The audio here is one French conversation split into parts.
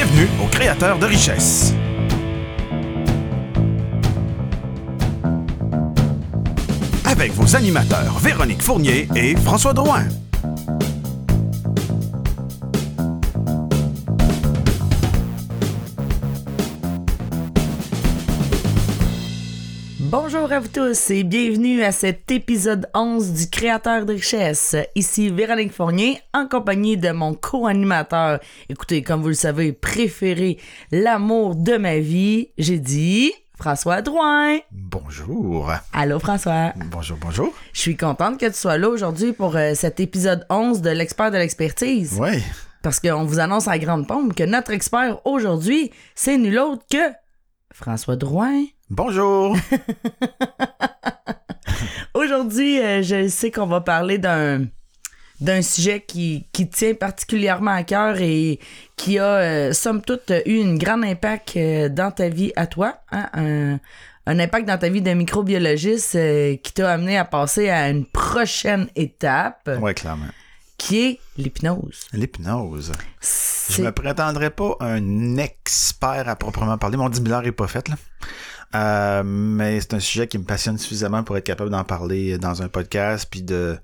Bienvenue aux créateurs de richesse. Avec vos animateurs Véronique Fournier et François Drouin. Bonjour à vous tous et bienvenue à cet épisode 11 du Créateur de richesse. Ici Véronique Fournier en compagnie de mon co-animateur. Écoutez, comme vous le savez, préféré, l'amour de ma vie, j'ai dit François Drouin. Bonjour. Allô François. Bonjour, bonjour. Je suis contente que tu sois là aujourd'hui pour euh, cet épisode 11 de l'expert de l'expertise. Oui. Parce qu'on vous annonce à grande pompe que notre expert aujourd'hui, c'est nul autre que François Drouin. Bonjour. Aujourd'hui, euh, je sais qu'on va parler d'un d'un sujet qui, qui tient particulièrement à cœur et qui a, euh, somme toute, eu un grand impact euh, dans ta vie à toi. hein, un, un impact dans ta vie de microbiologiste qui t'a amené à passer à une prochaine étape, Oui, clairement. qui est l'hypnose. L'hypnose. Je me prétendrais pas un expert à proprement parler. Mon 10 000 heures est pas fait, là. Euh, mais c'est un sujet qui me passionne suffisamment pour être capable d'en parler dans un podcast, puis de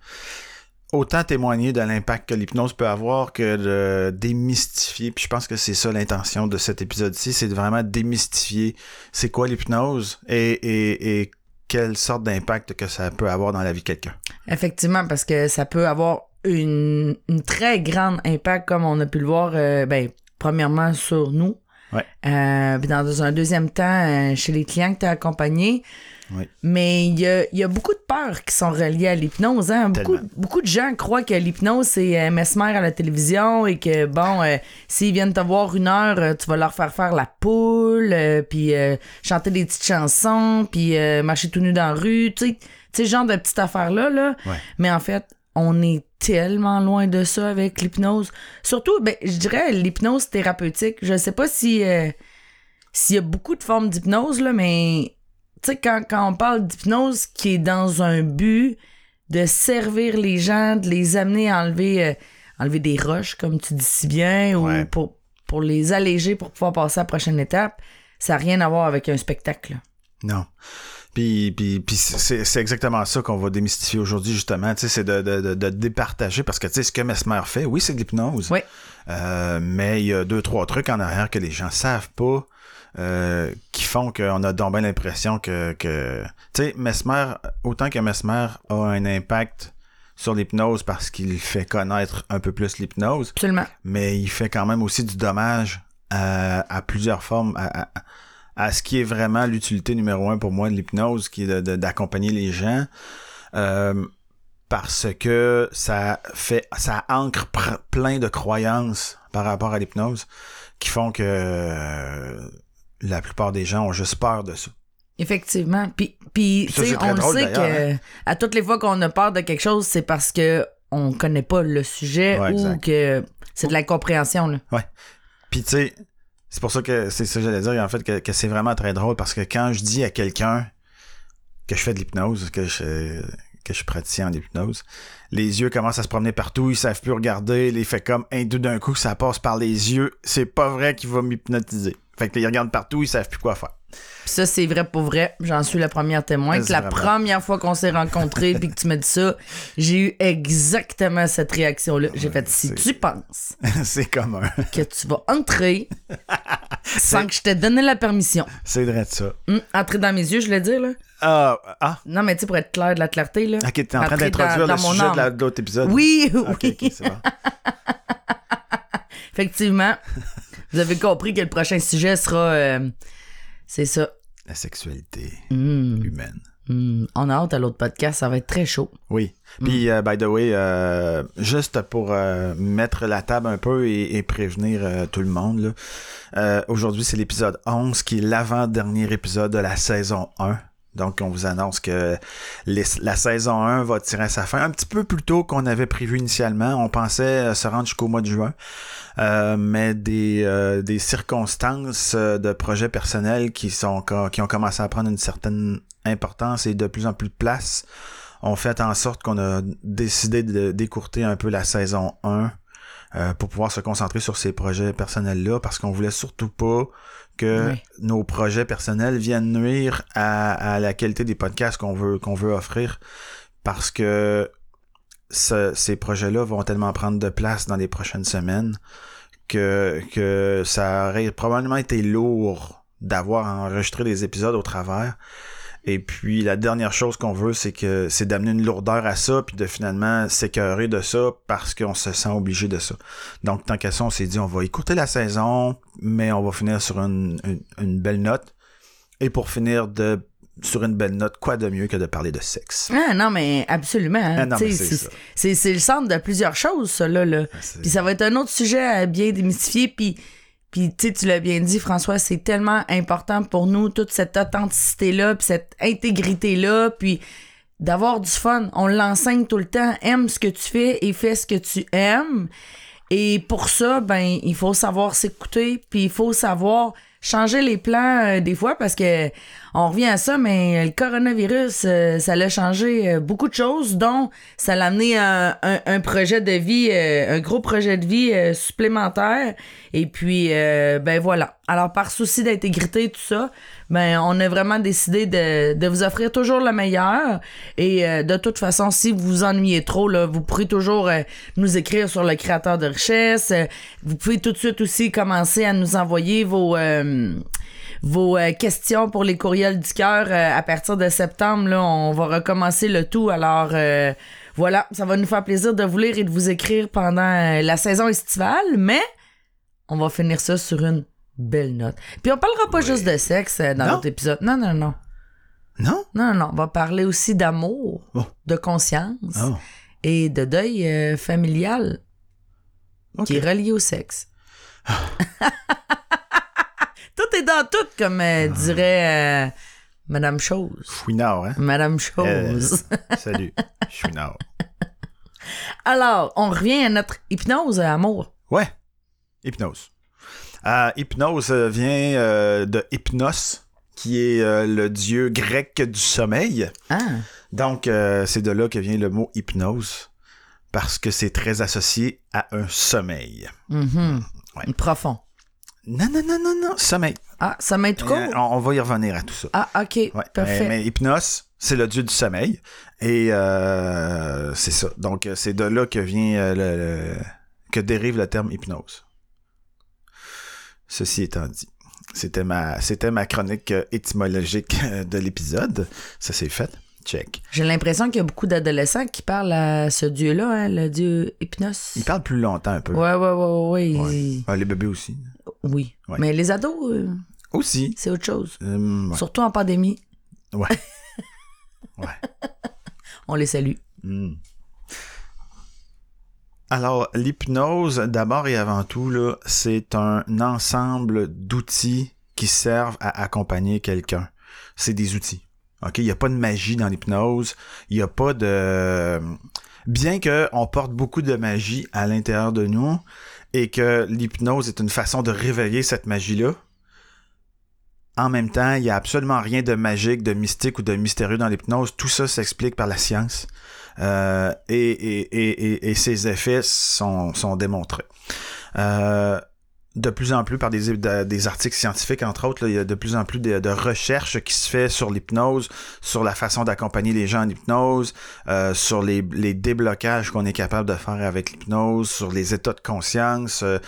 autant témoigner de l'impact que l'hypnose peut avoir que de démystifier. Puis je pense que c'est ça l'intention de cet épisode-ci, c'est de vraiment démystifier c'est quoi l'hypnose et, et, quelle sorte d'impact que ça peut avoir dans la vie de quelqu'un. Effectivement, parce que ça peut avoir une, une très grande impact, comme on a pu le voir, euh, ben, premièrement sur nous. Ouais. Euh, puis dans un deuxième temps, euh, chez les clients que tu as accompagnés. Oui. Mais il y a, il y a beaucoup de peurs qui sont reliées à l'hypnose. Hein? Beaucoup, beaucoup de gens croient que l'hypnose, c'est euh, mesmer à la télévision et que, bon, euh, s'ils viennent te voir une heure, tu vas leur faire faire la poule, euh, puis euh, chanter des petites chansons, puis marcher tout nu dans la rue. Tu sais, tu sais, genre de petites affaires-là. Là. Ouais. Mais en fait, on est tellement loin de ça avec l'hypnose. Surtout, ben, je dirais l'hypnose thérapeutique. Je sais pas si euh, s'il y a beaucoup de formes d'hypnose, là, mais tu sais, quand, quand on parle d'hypnose qui est dans un but de servir les gens, de les amener à enlever, euh, enlever des roches, comme tu dis si bien, Ouais. ou pour, pour les alléger pour pouvoir passer à la prochaine étape, ça n'a rien à voir avec un spectacle. Non. Puis, puis, puis c'est, c'est exactement ça qu'on va démystifier aujourd'hui, justement. Tu sais, c'est de, de, de, départager parce que, tu sais, ce que Mesmer fait, oui, c'est de l'hypnose. Oui. Euh, mais il y a deux, trois trucs en arrière que les gens savent pas, euh, qui font qu'on a donc bien l'impression que, que tu sais, Mesmer, autant que Mesmer a un impact sur l'hypnose parce qu'il fait connaître un peu plus l'hypnose, Absolument. mais il fait quand même aussi du dommage à, à plusieurs formes, à, à- à ce qui est vraiment l'utilité numéro un pour moi de l'hypnose, qui est d'accompagner les gens. Euh, parce que ça fait ça ancre plein de croyances par rapport à l'hypnose qui font que euh, la plupart des gens ont juste peur de ça. Effectivement. Puis, puis ça, on le sait que hein. à toutes les fois qu'on a peur de quelque chose, c'est parce que on connaît pas le sujet Ouais, ou exact. que c'est de l'incompréhension. là. Puis tu sais, c'est pour ça que c'est ça que j'allais dire en fait que, c'est vraiment très drôle parce que quand je dis à quelqu'un que je fais de l'hypnose, que je que je suis praticien en hypnose, les yeux commencent à se promener partout, ils savent plus regarder, les fait comme un tout d'un coup ça passe par les yeux, c'est pas vrai qu'il va m'hypnotiser. Fait que ils regardent partout, ils savent plus quoi faire. Puis ça, c'est vrai pour vrai. J'en suis la première témoin. Que la vraiment. première fois qu'on s'est rencontrés puis que tu m'as dit ça, j'ai eu exactement cette réaction-là. J'ai fait si tu penses c'est commun. que tu vas entrer sans que je t'ai donné la permission, c'est vrai de ça. Hum, entrer dans mes yeux, je voulais dire là. Ah, ah, Non, mais tu sais pour être clair de la clarté là. ok, t'es en train d'introduire le sujet de, âme. la- de l'autre épisode. Oui, oui. Ok, ok, c'est bon. Effectivement. Vous avez compris que le prochain sujet sera. euh, c'est ça. La sexualité Hmm, humaine. hmm. On a hâte à l'autre podcast, ça va être très chaud. Oui. Puis, euh, by the way, euh, juste pour euh, mettre la table un peu et, et prévenir tout le monde, aujourd'hui, c'est l'épisode 11 qui est l'avant-dernier épisode de la saison 1. Donc, on vous annonce que la saison 1 va tirer sa fin un petit peu plus tôt qu'on avait prévu initialement. On pensait euh, se rendre jusqu'au mois de juin. Euh, mais des, euh, des circonstances euh, de projets personnels qui sont qui ont commencé à prendre une certaine importance et de plus en plus de place ont fait en sorte qu'on a décidé de d'écourter un peu la saison 1 euh, pour pouvoir se concentrer sur ces projets personnels-là, parce qu'on voulait surtout pas que nos projets personnels viennent nuire à, à la qualité des podcasts qu'on veut qu'on veut offrir, parce que ce- ces projets-là vont tellement prendre de place dans les prochaines semaines que, que ça aurait probablement été lourd d'avoir enregistré des épisodes au travers. Et puis la dernière chose qu'on veut, c'est que c'est d'amener une lourdeur à ça, puis de finalement s'écœurer de ça parce qu'on se sent obligé de ça. Donc tant qu'à ça, on s'est dit on va écouter la saison, mais on va finir sur une, une, une belle note. Et pour finir de sur une belle note, quoi de mieux que de parler de sexe? Ah non, mais absolument. hein. Ah c'est le centre de plusieurs choses, ça, là. là. C'est- Puis ça va être un autre sujet à bien démystifier. Puis, puis tu tu l'as bien dit, François, c'est tellement important pour nous, toute cette authenticité-là, puis cette intégrité-là, puis d'avoir du fun. On l'enseigne tout le temps. Aime ce que tu fais et fais ce que tu aimes. Et pour ça, ben, il faut savoir s'écouter, puis il faut savoir changer les plans euh, des fois parce que on revient à ça, mais le coronavirus, euh, ça l'a changé euh, beaucoup de choses, dont ça l'a amené un, un- un projet de vie, un gros projet de vie supplémentaire. Et puis, ben voilà. Alors, par souci d'intégrité, tout ça, ben on a vraiment décidé de, de vous offrir toujours le meilleur. Et euh, de toute façon, si vous vous ennuyez trop, là, vous pourrez toujours euh, nous écrire sur le créateur de richesse. Euh, vous pouvez tout de suite aussi commencer à nous envoyer vos euh, vos euh, questions pour les courriels du cœur euh, à partir de septembre. Là, on va recommencer le tout. Alors euh, voilà, ça va nous faire plaisir de vous lire et de vous écrire pendant euh, la saison estivale, mais on va finir ça sur une belle note. Puis on parlera pas Oui. juste de sexe euh, dans Non. notre épisode. Non, non, non. Non? Non, non, on va parler aussi d'amour, Oh. de conscience Oh. et de deuil euh, familial qui est relié au sexe. tout est dans tout, comme euh, dirait euh, Madame Chose. Fouinard, hein? Madame Chose. Salut. Nord. Alors, on revient à notre hypnose, amour. Ouais. Hypnose. Hypnose euh, vient euh, de Hypnos, qui est euh, le dieu grec du sommeil. Ah, Donc, euh, c'est de là que vient le mot hypnose, parce que c'est très associé à un sommeil. mhm. Ouais. profond. Non, non, non, non, non, sommeil. Ah, ça m'aide tout court? Euh, on, on va y revenir à tout ça. Ah, ok, Ouais, parfait. Mais, mais Hypnos, c'est le dieu du sommeil. Et c'est ça. Donc, c'est de là que vient le, le- que dérive le terme hypnose. Ceci étant dit, c'était ma, c'était ma chronique euh, étymologique euh, de l'épisode. Ça c'est fait. Check. J'ai l'impression qu'il y a beaucoup d'adolescents qui parlent à ce dieu-là, hein, le dieu Hypnos. Il parle plus longtemps un peu. Ouais, ouais, ouais, ouais. Ah, les bébés aussi. Oui. Ouais. Mais les ados, euh, Aussi. c'est autre chose. Hum, ouais. Surtout en pandémie. Ouais. Ouais. On les salue. Hmm. Alors, l'hypnose, d'abord et avant tout, c'est un ensemble d'outils qui servent à accompagner quelqu'un. C'est des outils. Il n'y a pas de magie dans l'hypnose. Il n'y a pas de... Bien que on porte beaucoup de magie à l'intérieur de nous et que l'hypnose est une façon de réveiller cette magie-là, en même temps, il n'y a absolument rien de magique, de mystique ou de mystérieux dans l'hypnose. Tout ça s'explique par la science. Euh, et, et, et, et, ses effets sont, sont démontrés. Euh, de plus en plus par des, de- des articles scientifiques, entre autres, là, il y a de plus en plus de, de recherches qui se fait sur l'hypnose, sur la façon d'accompagner les gens en hypnose, euh, sur les, les déblocages qu'on est capable de faire avec l'hypnose, sur les états de conscience, euh,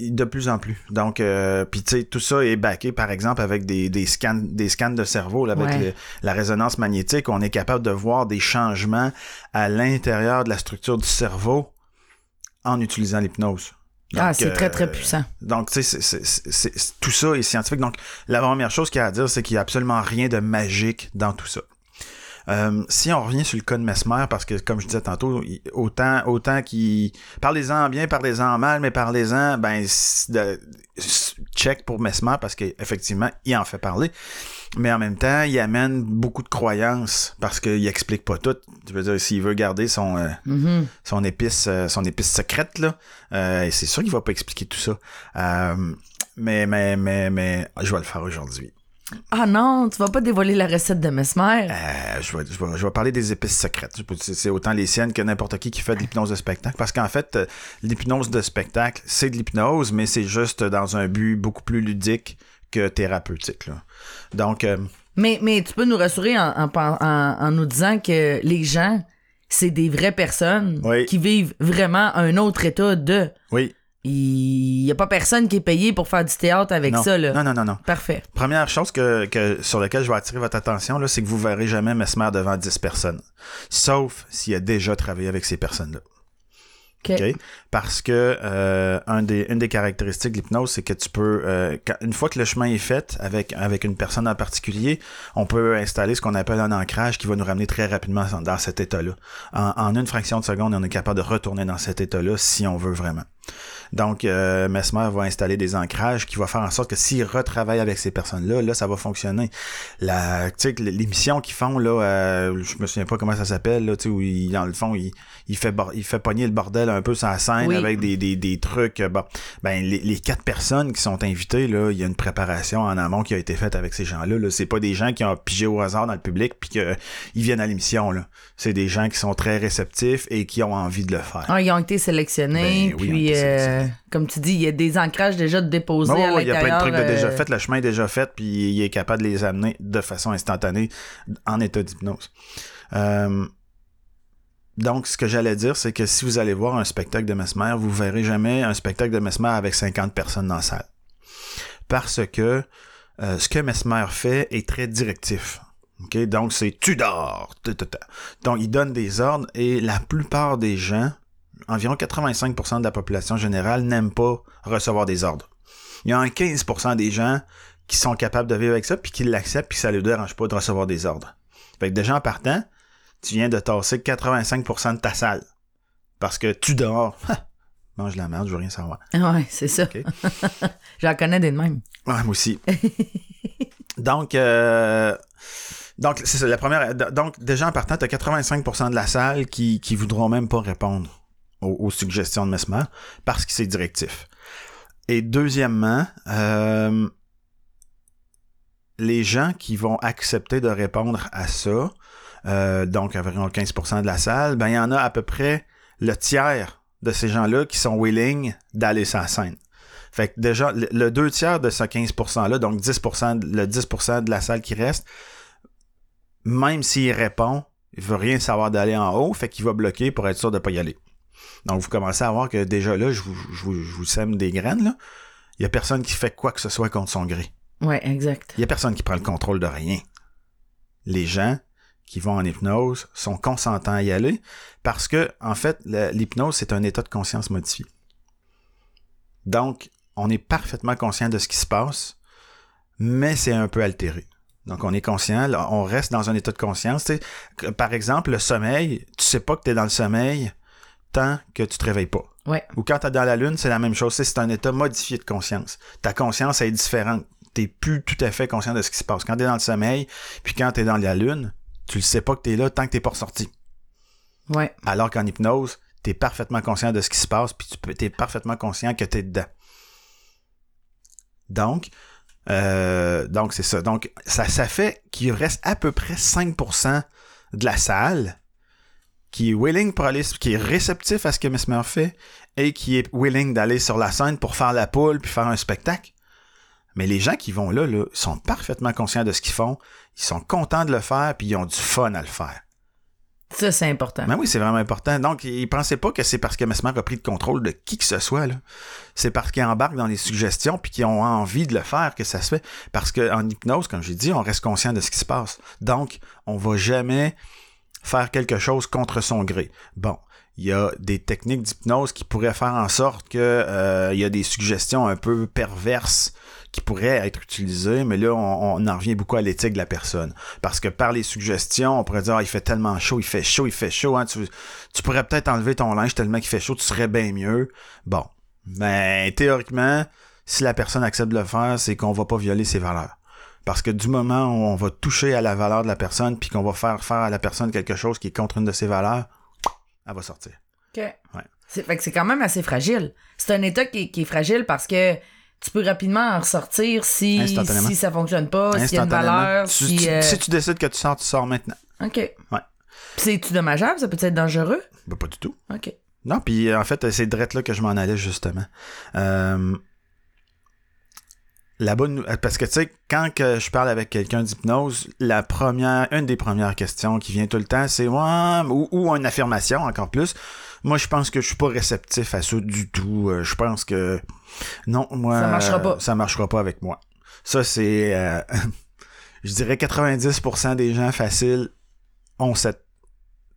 de plus en plus. Donc, euh, puis tu sais, tout ça est backé, par exemple, avec des, des scans, des scans de cerveau, là, avec Ouais. le- la résonance magnétique, on est capable de voir des changements à l'intérieur de la structure du cerveau en utilisant l'hypnose. Ah, c'est très, très euh, puissant. donc, tu sais, tout ça est scientifique. Donc, la première chose qu'il y a à dire, c'est qu'il n'y a absolument rien de magique dans tout ça. Euh, si on revient sur le cas de Mesmer, parce que comme je disais tantôt, autant autant qu'il parlez-en bien, parlez-en mal, mais parlez-en, ben de- check pour Mesmer parce qu'effectivement il en fait parler, mais en même temps il amène beaucoup de croyances parce qu'il explique pas tout. Je veux dire s'il veut garder son euh, Mhm. son épice euh, son épice secrète là euh, c'est sûr qu'il va pas expliquer tout ça mais mais mais mais je vais le faire aujourd'hui Ah non, tu vas pas dévoiler la recette de Mesmer. Euh, je, vais, je, vais, je vais parler des épices secrètes. C'est autant les siennes que n'importe qui qui fait de l'hypnose de spectacle. Parce qu'en fait, euh, l'hypnose de spectacle, c'est de l'hypnose, mais c'est juste dans un but beaucoup plus ludique que thérapeutique. là. Donc, euh, Mais, mais tu peux nous rassurer en, en, pen- en- en nous disant que les gens, c'est des vraies personnes Oui. qui vivent vraiment un autre état de. oui. Il y a pas personne qui est payé pour faire du théâtre avec non. ça, là. non, non, non, non. Parfait. Première chose que, que- sur laquelle je vais attirer votre attention, là, c'est que vous verrez jamais Mesmer devant 10 personnes. Sauf s'il a déjà travaillé avec ces personnes-là. OK. OK? Parce que euh, un des, une des caractéristiques de l'hypnose, c'est que tu peux, euh, quand- une fois que le chemin est fait avec, avec une personne en particulier, on peut installer ce qu'on appelle un ancrage qui va nous ramener très rapidement dans- dans cet état-là. En, en une fraction de seconde, on est capable de retourner dans cet état-là si on veut vraiment. Donc, euh, Mesmer va installer des ancrages qui va faire en sorte que s'il retravaille avec ces personnes-là, là, ça va fonctionner. La, tu sais, que l'émission qu'ils font, là, euh, je me souviens pas comment ça s'appelle, là, tu sais, où il, dans le fond, il, il fait, il fait pogner le bordel un peu sur la scène Oui. avec des, des, des trucs. euh, Bon, ben, les, les quatre personnes qui sont invitées, là, il y a une préparation en amont qui a été faite avec ces gens-là. Là. C'est pas des gens qui ont pigé au hasard dans le public puis qu'ils viennent à l'émission, là. C'est des gens qui sont très réceptifs et qui ont envie de le faire. Ah, ils ont été sélectionnés, Ben oui, ils ont puis, euh, comme tu dis, il y a des ancrages déjà déposés à il y a plein de trucs de déjà euh, fait, le chemin est déjà fait, puis il est capable de les amener de façon instantanée en état d'hypnose. Euh, donc, ce que j'allais dire, c'est que si vous allez voir un spectacle de Mesmer, vous verrez jamais un spectacle de Mesmer avec 50 personnes dans la salle. Parce que euh, ce que Mesmer fait est très directif. OK? Donc, c'est tu dors. ta, ta, ta. Donc, il donne des ordres et la plupart des gens, environ 85% de la population générale, n'aiment pas recevoir des ordres. Il y a un 15% des gens qui sont capables de vivre avec ça, puis qui l'acceptent, puis ça ne les dérange pas de recevoir des ordres. Fait que déjà en partant, tu viens de tasser 85% de ta salle. Parce que tu dors. Mange la merde, je veux rien savoir. Ouais, c'est ça. J'en connais des de même. Ouais, moi aussi. donc, euh, donc c'est ça, la première. Donc, déjà en partant, tu as 85% de la salle qui, qui voudront même pas répondre aux, suggestions de Mesmer parce que c'est directif. Et deuxièmement, euh, les gens qui vont accepter de répondre à ça, euh, donc environ 15% de la salle, ben il y en a à peu près le tiers de ces gens-là qui sont willing d'aller sur la scène. Fait que déjà, le, deux tiers de ce 15%-là, donc 10%, de- le 10% de la salle qui reste, même s'il répond, il veut rien savoir d'aller en haut, fait qu'il va bloquer pour être sûr de pas y aller. Donc vous commencez à voir que déjà là, je vous, je vous, je vous sème des graines, là. Il y a personne qui fait quoi que ce soit contre son gré. Ouais, exact. Il y a personne qui prend le contrôle de rien. Les gens qui vont en hypnose sont consentants à y aller parce que, en fait, l'hypnose, c'est un état de conscience modifié. Donc, on est parfaitement conscient de ce qui se passe, mais c'est un peu altéré. Donc, on est conscient, on reste dans un état de conscience. Par exemple, le sommeil, tu sais pas que tu es dans le sommeil tant que tu te réveilles pas. Ouais. Ou quand tu es dans la lune, c'est la même chose. C'est un état modifié de conscience. Ta conscience est différente. T'es plus tout à fait conscient de ce qui se passe. Quand t'es dans le sommeil, puis quand t'es dans la lune, tu le sais pas que t'es là tant que t'es pas ressorti. Ouais. Alors qu'en hypnose, t'es parfaitement conscient de ce qui se passe, puis tu peux- t'es parfaitement conscient que t'es dedans. Donc, euh, donc c'est ça. Donc, ça, ça fait qu'il reste à peu près 5% de la salle qui est willing pour aller, qui est réceptif à ce que Mesmer fait et qui est willing d'aller sur la scène pour faire la poule puis faire un spectacle. Mais les gens qui vont là, là, sont parfaitement conscients de ce qu'ils font, ils sont contents de le faire puis ils ont du fun à le faire. Ça, c'est important. Ben oui, c'est vraiment important. Donc, ils pensaient pas que c'est parce que Mesmer a pris le contrôle de qui que ce soit, là. C'est parce qu'ils embarquent dans les suggestions puis qu'ils ont envie de le faire que ça se fait. Parce qu'en hypnose, comme j'ai dit, on reste conscient de ce qui se passe. Donc, on va jamais faire quelque chose contre son gré. Bon. Il y a des techniques d'hypnose qui pourraient faire en sorte que euh, il y a des suggestions un peu perverses qui pourraient être utilisées, mais là, on, on en revient beaucoup à l'éthique de la personne. Parce que par les suggestions, on pourrait dire, ah, il fait tellement chaud, il fait chaud, il fait chaud, hein, tu, tu pourrais peut-être enlever ton linge tellement qu'il fait chaud, tu serais bien mieux. Bon. Mais théoriquement, si la personne accepte de le faire, c'est qu'on va pas violer ses valeurs. Parce que du moment où on va toucher à la valeur de la personne, puis qu'on va faire faire à la personne quelque chose qui est contre une de ses valeurs, elle va sortir. OK. Ouais. C'est, fait que c'est quand même assez fragile. C'est un état qui, est- qui est fragile parce que tu peux rapidement en ressortir si, si ça fonctionne pas, s'il y a une valeur, Tu- si... tu- euh, Si tu décides que tu sors, tu sors maintenant. OK. Ouais. C'est-tu dommageable? Ça peut être dangereux? Ben, pas du tout. OK. Non, puis en fait, c'est drette là que je m'en allais justement. Euh, la bonne, parce que tu sais, quand que je parle avec quelqu'un d'hypnose, la première, une des premières questions qui vient tout le temps, c'est ouais, ou, ou une affirmation encore plus. Moi, je pense que je suis pas réceptif à ça du tout. Euh, Je pense que non, moi, Ça marchera pas. ça marchera pas avec moi. Ça, c'est, euh, je dirais 90% des gens faciles ont cette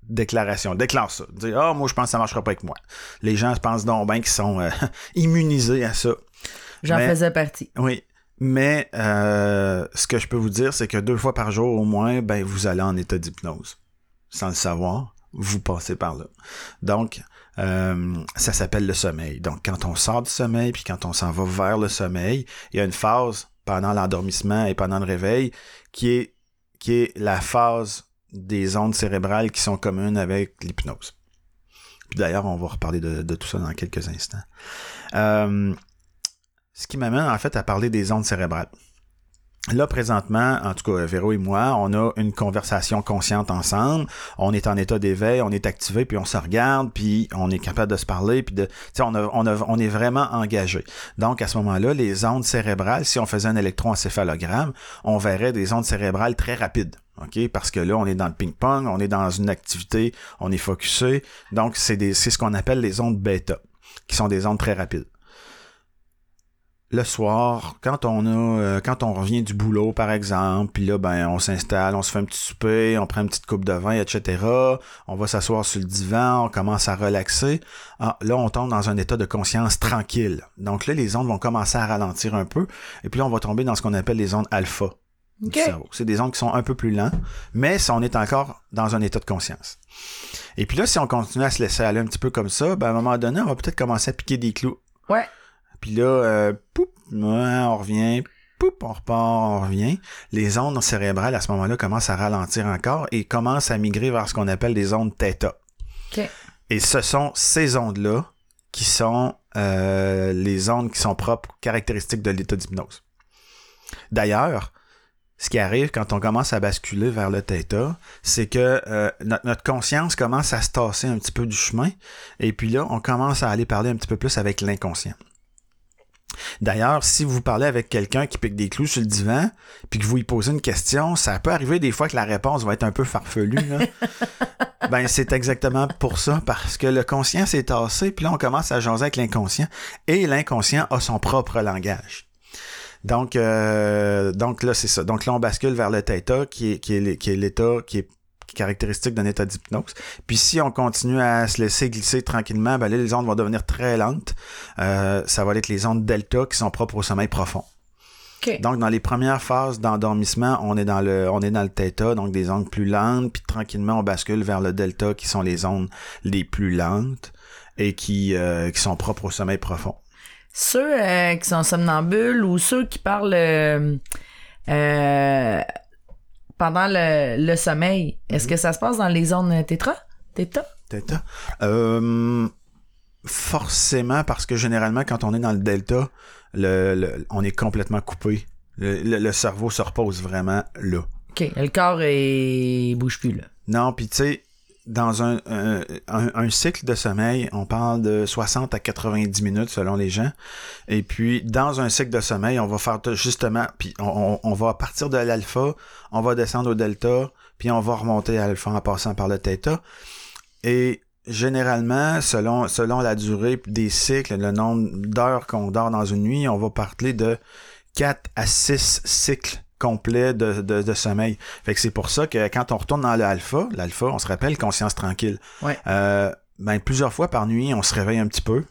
déclaration. Déclare ça. Dire, ah, moi, je pense que ça marchera pas avec moi. Les gens pensent donc bien qu'ils sont euh, immunisés à ça. J'en faisais partie. Oui. Mais euh, ce que je peux vous dire, c'est que deux fois par jour au moins, ben, vous allez en état d'hypnose. Sans le savoir, vous passez par là. Donc, euh, ça s'appelle le sommeil. Donc, quand on sort du sommeil, puis quand on s'en va vers le sommeil, il y a une phase pendant l'endormissement et pendant le réveil qui est, qui est la phase des ondes cérébrales qui sont communes avec l'hypnose. Puis d'ailleurs, on va reparler de, de tout ça dans quelques instants. Euh, ce qui m'amène en fait à parler des ondes cérébrales. Là, présentement, en tout cas, Véro et moi, on a une conversation consciente ensemble. On est en état d'éveil, on est activé, puis on se regarde, puis on est capable de se parler, puis de, on, on, est vraiment engagé. Donc, à ce moment-là, les ondes cérébrales, si on faisait un électroencéphalogramme, on verrait des ondes cérébrales très rapides. OK? Parce que là, on est dans le ping-pong, on est dans une activité, on est focusé. Donc, c'est ce qu'on appelle les ondes bêta, qui sont des ondes très rapides le soir, quand on a, euh, quand on revient du boulot, par exemple, puis là, ben, on s'installe, on se fait un petit souper, on prend une petite coupe de vin, etc. On va s'asseoir sur le divan, on commence à relaxer. Ah, là, on tombe dans un état de conscience tranquille. Donc là, les ondes vont commencer à ralentir un peu, et puis là, on va tomber dans ce qu'on appelle les ondes alpha OK. du cerveau. C'est des ondes qui sont un peu plus lents, mais on est encore dans un état de conscience. Et puis là, si on continue à se laisser aller un petit peu comme ça, ben, à un moment donné, on va peut-être commencer à piquer des clous. Ouais. Puis là, euh, poup, on revient, poup, on repart, on revient. Les ondes cérébrales, à ce moment-là, commencent à ralentir encore et commencent à migrer vers ce qu'on appelle les ondes θ. OK. Et ce sont ces ondes-là qui sont euh, les ondes qui sont propres, caractéristiques de l'état d'hypnose. D'ailleurs, ce qui arrive quand on commence à basculer vers le θ, c'est que euh, notre, notre conscience commence à se tasser un petit peu du chemin, et puis là, on commence à aller parler un petit peu plus avec l'inconscient. D'ailleurs, si vous parlez avec quelqu'un qui pique des clous sur le divan, puis que vous lui posez une question, ça peut arriver des fois que la réponse va être un peu farfelue. Là. ben, c'est exactement pour ça, parce que le conscient s'est tassé, puis là, on commence à jaser avec l'inconscient, et l'inconscient a son propre langage. Donc, euh, donc là, c'est ça. Donc là, on bascule vers le θ, qui est, qui est, qui est l'état qui est caractéristique d'un état d'hypnose. Puis si on continue à se laisser glisser tranquillement, ben là, les ondes vont devenir très lentes. Euh, ça va être les ondes delta qui sont propres au sommeil profond. OK. Donc, dans les premières phases d'endormissement, on est dans le, on est dans le θ, donc des ondes plus lentes, puis tranquillement, on bascule vers le delta, qui sont les ondes les plus lentes et qui, euh, qui sont propres au sommeil profond. Ceux euh, qui sont somnambules ou ceux qui parlent euh, euh, pendant le, le sommeil, Mhm. est-ce que ça se passe dans les zones tétra? Theta? Delta. Euh, forcément, parce que généralement, quand on est dans le delta, le, le- on est complètement coupé. Le, le- le cerveau se repose vraiment là. OK. Le corps, il bouge plus, là. Non, puis tu sais, dans un, un, cycle de sommeil, on parle de 60 à 90 minutes selon les gens. Et puis, dans un cycle de sommeil, on va faire justement, puis on, on- on va partir de l'alpha, on va descendre au delta, puis on va remonter à l'alpha en passant par le theta. Et généralement, selon, selon la durée des cycles, le nombre d'heures qu'on dort dans une nuit, on va parler de 4 à 6 cycles complets de, de, de sommeil. Fait que c'est pour ça que quand on retourne dans l'alpha, l'alpha, on se rappelle conscience tranquille. Ouais. Euh, ben, plusieurs fois par nuit, on se réveille un petit peu,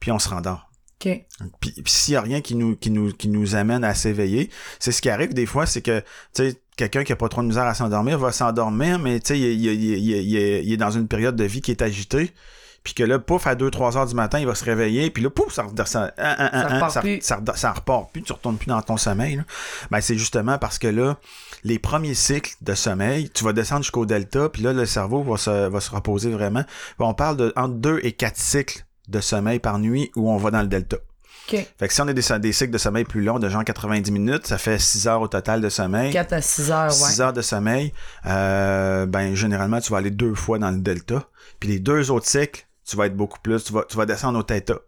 puis on se rendort. OK. Puis, puis s'il y a rien qui nous, qui nous, qui nous amène à s'éveiller, c'est ce qui arrive des fois, c'est que, tu sais, quelqu'un qui a pas trop de misère à s'endormir va s'endormir, mais tu sais, il, il, il, il est dans une période de vie qui est agitée. Puis que là, pouf, à 2-3 heures du matin, il va se réveiller, puis là, pouf, ça, ça, ça, hein, hein, hein, repart ça, plus. ça, ça repart plus, tu retournes plus dans ton sommeil. là. Ben, c'est justement parce que là, les premiers cycles de sommeil, tu vas descendre jusqu'au delta, puis là, le cerveau va se, va se reposer vraiment. On parle de entre 2 et 4 cycles de sommeil par nuit où on va dans le delta. OK. Fait que si on a des, des cycles de sommeil plus longs, de genre 90 minutes, ça fait 6 heures au total de sommeil. 4 à 6 heures, ouais. 6 heures de sommeil, euh, ben généralement tu vas aller deux fois dans le delta. Puis les deux autres cycles, tu vas être beaucoup plus, tu vas, tu vas descendre au theta.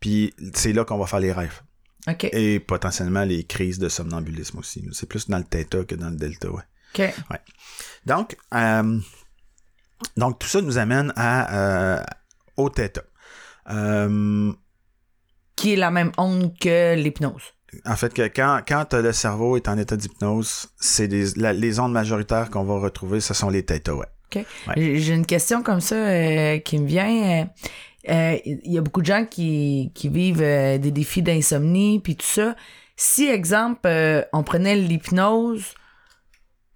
Puis c'est là qu'on va faire les rêves. Et potentiellement les crises de somnambulisme aussi. C'est plus dans le theta que dans le delta, ouais. OK. Donc, euh, donc tout ça nous amène à, euh, au theta. Euh, Qui est la même onde que l'hypnose. en fait, que quand, quand le cerveau est en état d'hypnose, c'est les ondes majoritaires qu'on va retrouver, ce sont les theta, ouais. OK? Ouais. J'ai une question comme ça euh, qui me vient. Euh, euh, Il y a beaucoup de gens qui, qui vivent euh, des défis d'insomnie puis tout ça. Si, exemple, on prenait l'hypnose,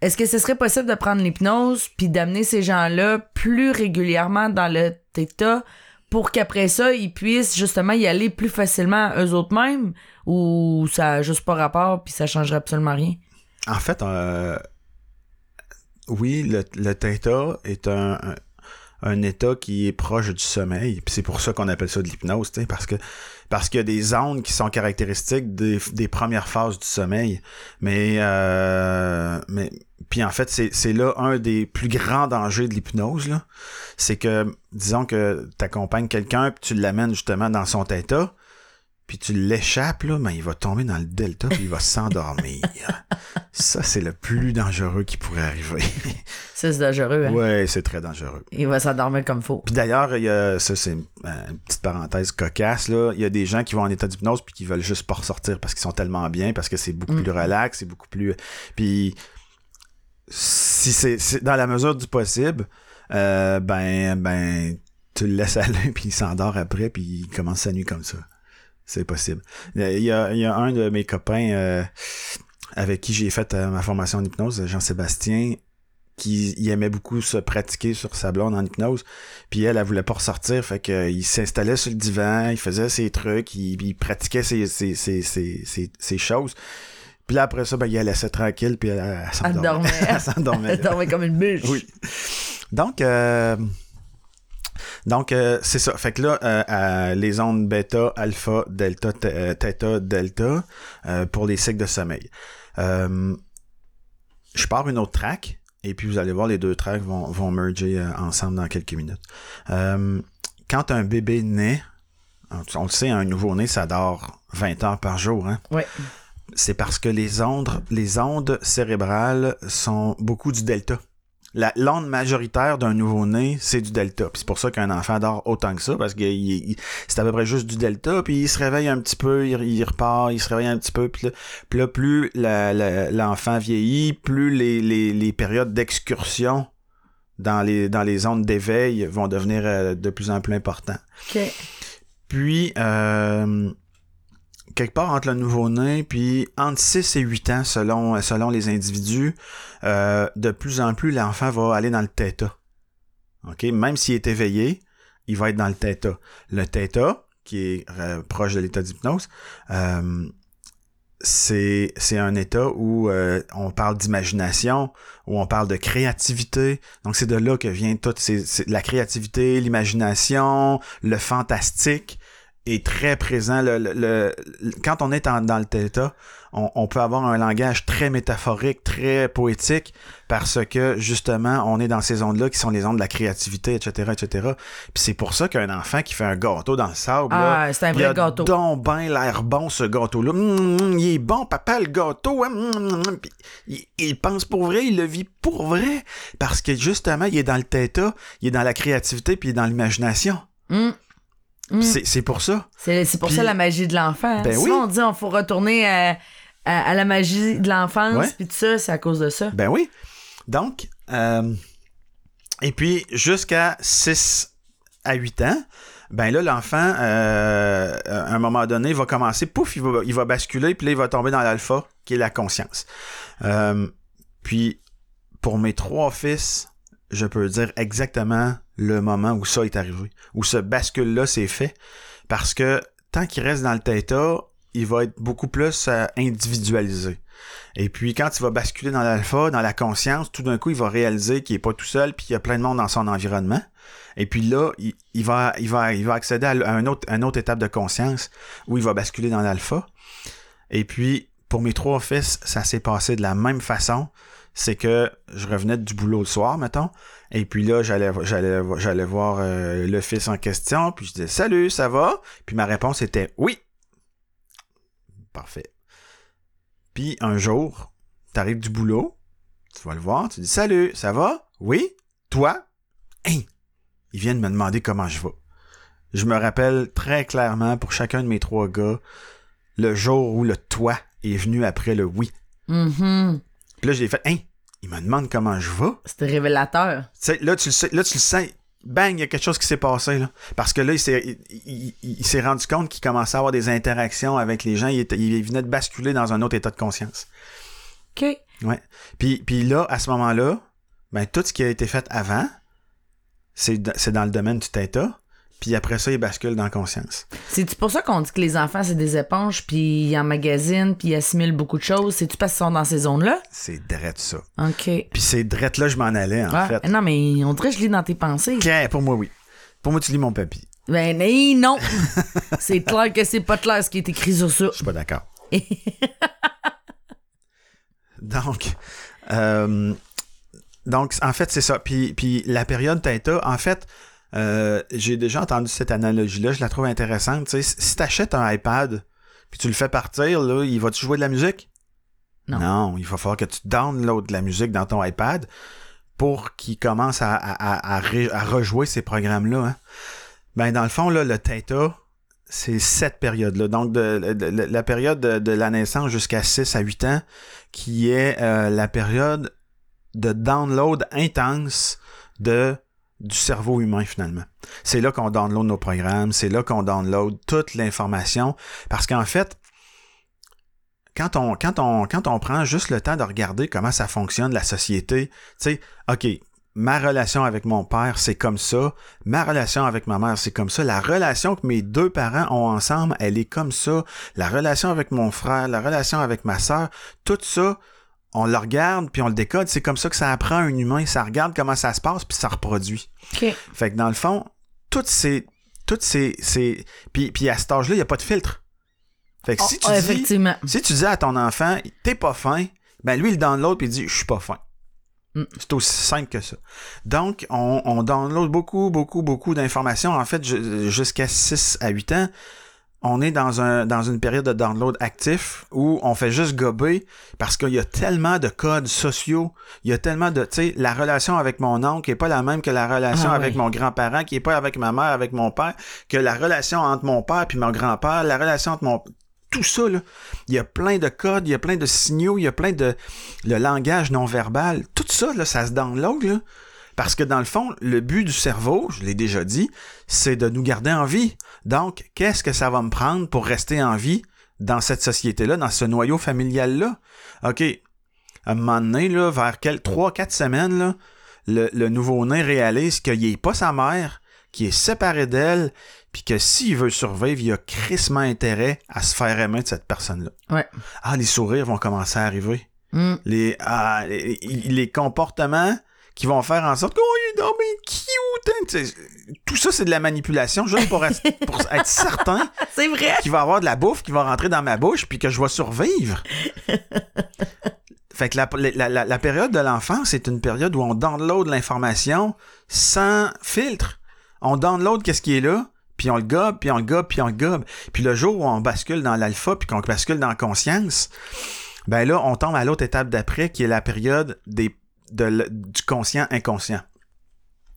est-ce que ce serait possible de prendre l'hypnose puis d'amener ces gens-là plus régulièrement dans le theta pour qu'après ça, ils puissent justement y aller plus facilement eux autres mêmes ou ça a juste pas rapport puis ça changerait absolument rien? En fait, euh, oui, le, le theta est un, un, état qui est proche du sommeil. C'est pour ça qu'on appelle ça de l'hypnose, parce que parce qu'il y a des ondes qui sont caractéristiques des, des premières phases du sommeil. Mais euh, mais puis en fait, c'est, là un des plus grands dangers de l'hypnose. C'est que, disons que tu accompagnes quelqu'un puis tu l'amènes justement dans son theta, puis tu l'échappes, là, ben, il va tomber dans le delta puis il va s'endormir. Ça, c'est le plus dangereux qui pourrait arriver. Ça, c'est dangereux, hein? ouais, c'est très dangereux. Il va s'endormir comme faut. Puis d'ailleurs, il y a, ça c'est une, euh, une petite parenthèse cocasse, là. Il y a des gens qui vont en état d'hypnose puis qui veulent juste pas ressortir parce qu'ils sont tellement bien, parce que c'est beaucoup Mm. plus relax, c'est beaucoup plus. Puis si c'est, c'est dans la mesure du possible, euh, ben ben tu le laisses aller puis il s'endort après puis il commence sa nuit comme ça. C'est possible. Il y a, il y a un de mes copains euh, avec qui j'ai fait euh, ma formation en hypnose, Jean-Sébastien, qui il aimait beaucoup se pratiquer sur sa blonde en hypnose. Puis elle, elle voulait pas ressortir, fait que euh, s'installait sur le divan, il faisait ses trucs, il, il pratiquait ses, ses, ses, ses, ses, ses choses. Puis là, après ça, ben, il la laissait tranquille, puis elle, elle s'endormait. dormait. elle s'endormait. Elle comme une bûche. Oui. Donc, euh, donc euh, c'est ça. Fait que là, euh, euh, les ondes bêta, alpha, delta, euh, theta, delta, pour les cycles de sommeil. Je pars une autre track, et puis vous allez voir, les deux tracks vont, vont merger ensemble dans quelques minutes. Quand un bébé naît, on le sait, un nouveau-né, ça dort 20 heures par jour. Hein? Ouais. c'est parce que les ondes, les ondes cérébrales sont beaucoup du delta. La l'onde majoritaire d'un nouveau-né, c'est du delta. Puis c'est pour ça qu'un enfant dort autant que ça, parce que il- il- c'est à peu près juste du delta, puis il se réveille un petit peu, il, il repart, il se réveille un petit peu, puis là, puis là, plus la- la- l'enfant vieillit, plus les, les, les périodes d'excursion dans les, dans les ondes d'éveil vont devenir euh, de plus en plus importantes. Puis, euh, quelque part entre le nouveau-né, puis entre 6 et 8 ans, selon, les individus, euh, de plus en plus, l'enfant va aller dans le theta. OK? Même s'il est éveillé, il va être dans le theta. Le theta, qui est euh, proche de l'état d'hypnose, euh, c'est un état où on parle d'imagination, où on parle de créativité. Donc c'est de là que vient toute la créativité, l'imagination, le fantastique est très présent. Le, le- le- quand on est en- dans le theta, on, on peut avoir un langage très métaphorique, très poétique, parce que justement, on est dans ces ondes-là qui sont les ondes de la créativité, etc., etc. Puis c'est pour ça qu'un enfant qui fait un gâteau dans le sable, Ah, c'est un il vrai a gâteau. donc ben l'air bon, ce gâteau-là. Hum, hum, il est bon, papa, le gâteau. hein, il, il pense pour vrai, il le vit pour vrai. Parce que justement, il est dans le theta, il est dans la créativité, puis il est dans l'imagination. Hum. C'est pour ça. C'est pour ça la magie de l'enfant. Ben oui. on dit on faut retourner à, à, à la magie de l'enfance, puis tout ça, c'est à cause de ça. Ben oui. Donc, euh, et puis jusqu'à 6 à 8 ans, ben là, l'enfant, euh, à un moment donné, va commencer, pouf, il va, il va basculer, puis là, il va tomber dans l'alpha, qui est la conscience. Euh, puis, pour mes trois fils, je peux dire exactement le moment où ça est arrivé, où ce bascule-là s'est fait, parce que tant qu'il reste dans le theta, il va être beaucoup plus euh, individualisé. Et puis, quand il va basculer dans l'alpha, dans la conscience, tout d'un coup, il va réaliser qu'il est pas tout seul, puis il y a plein de monde dans son environnement. Et puis là, il, il va, il, va, il va accéder à un autre, une autre étape de conscience où il va basculer dans l'alpha. Et puis, pour mes trois fils, ça s'est passé de la même façon. C'est que je revenais du boulot le soir, mettons. Et puis là, j'allais, j'allais, j'allais voir euh, le fils en question. Puis je disais Salut, ça va? Puis ma réponse était Oui. Parfait. Puis un jour, t'arrives du boulot, tu vas le voir, tu dis Salut, ça va? Oui? Toi? Hein? Ils viennent me demander comment je vais. Je me rappelle très clairement pour chacun de mes trois gars le jour où le toi est venu après le oui. Mhm. Puis là, j'ai fait Hein? Il me demande comment je vais. C'était révélateur. Là, tu le sais, là, tu le sens. Bang, il y a quelque chose qui s'est passé, là. Parce que là, il s'est, il, il- il s'est rendu compte qu'il commençait à avoir des interactions avec les gens. Il, était- il venait de basculer dans un autre état de conscience. OK. Ouais. Puis, puis là, à ce moment-là, ben, tout ce qui a été fait avant, c'est, c'est dans le domaine du theta. Puis après ça, il bascule dans la conscience. C'est-tu pour ça qu'on dit que les enfants, c'est des éponges, puis ils emmagasinent, puis ils assimilent beaucoup de choses? C'est-tu parce qu'ils sont dans ces zones-là? C'est drette ça. OK. Puis c'est drette là, je m'en allais, en Ah, fait. Non, mais on dirait que je lis dans tes pensées. Ok, pour moi, oui. Pour moi, tu lis mon papier. Ben hey, non! c'est clair que c'est pas clair ce qui est écrit sur ça. Je suis pas d'accord. donc, euh, donc, en fait, c'est ça. Puis, puis la période Theta, en fait, euh, j'ai déjà entendu cette analogie-là, je la trouve intéressante. Tu sais, si tu achètes un iPad, puis tu le fais partir, là, il va-tu jouer de la musique? Non. il va falloir que tu downloads de la musique dans ton iPad pour qu'il commence à, à, à, à ré- à rejouer ces programmes-là. hein. Ben, dans le fond, là, le Theta, c'est cette période-là. Donc, de, de- de- la période de, de la naissance jusqu'à 6 à 8 ans, qui est euh, la période de download intense de du cerveau humain finalement. C'est là qu'on download nos programmes, c'est là qu'on download toute l'information parce qu'en fait quand on prend juste le temps de regarder comment ça fonctionne la société, tu sais, OK, ma relation avec mon père, c'est comme ça, ma relation avec ma mère, c'est comme ça, la relation que mes deux parents ont ensemble, elle est comme ça, la relation avec mon frère, la relation avec ma sœur, tout ça, on le regarde puis on le décode, c'est comme ça que ça apprend un humain, ça regarde comment ça se passe puis ça reproduit. Fait que dans le fond, toutes ces toutes ces ces puis puis à cet âge-là, il y a pas de filtre. Fait que si tu Ah, dis effectivement. si tu dis à ton enfant, t'es pas fin, ben lui, il download puis il dit, je suis pas fin. Mm. C'est aussi simple que ça. Donc, on, on download beaucoup, beaucoup, beaucoup d'informations. En fait, ju- jusqu'à 6 à 8 ans, on est dans, un, dans une période de download actif où on fait juste gober parce qu'il y a tellement de codes sociaux. Il y a tellement de, tu sais, la relation avec mon oncle n'est pas la même que la relation Ah avec oui. mon grand-parent, qui est pas avec ma mère, avec mon père, que la relation entre mon père puis mon grand-père, la relation entre mon... Tout ça, là. Il y a plein de codes, il y a plein de signaux, il y a plein de... Le langage non verbal. Tout ça, là, ça se download, là. Parce que dans le fond, le but du cerveau, je l'ai déjà dit, c'est de nous garder en vie. Donc, qu'est-ce que ça va me prendre pour rester en vie dans cette société-là, dans ce noyau familial-là? OK. À un moment donné, là, vers quel, 3-4 semaines, là, le, le nouveau-né réalise qu'il n'est pas sa mère, qu'il est séparé d'elle, puis que s'il veut survivre, il a crissement intérêt à se faire aimer de cette personne-là. Ouais. Ah, les sourires vont commencer à arriver Mm. les, ah, les, les comportements qui vont faire en sorte que oh, il est donc bien cute. hein. Tout ça, c'est de la manipulation, juste pour être, pour être certain C'est vrai. qu'il va y avoir de la bouffe qui va rentrer dans ma bouche puis que je vais survivre. Fait que la, la, la- la période de l'enfance, c'est une période où on download l'information sans filtre. On download qu'est-ce qui est là, puis on le gobe, puis on le gobe, puis on le gobe. Puis le jour où on bascule dans l'alpha, puis qu'on bascule dans la conscience, ben là, on tombe à l'autre étape d'après, qui est la période des, de du conscient inconscient.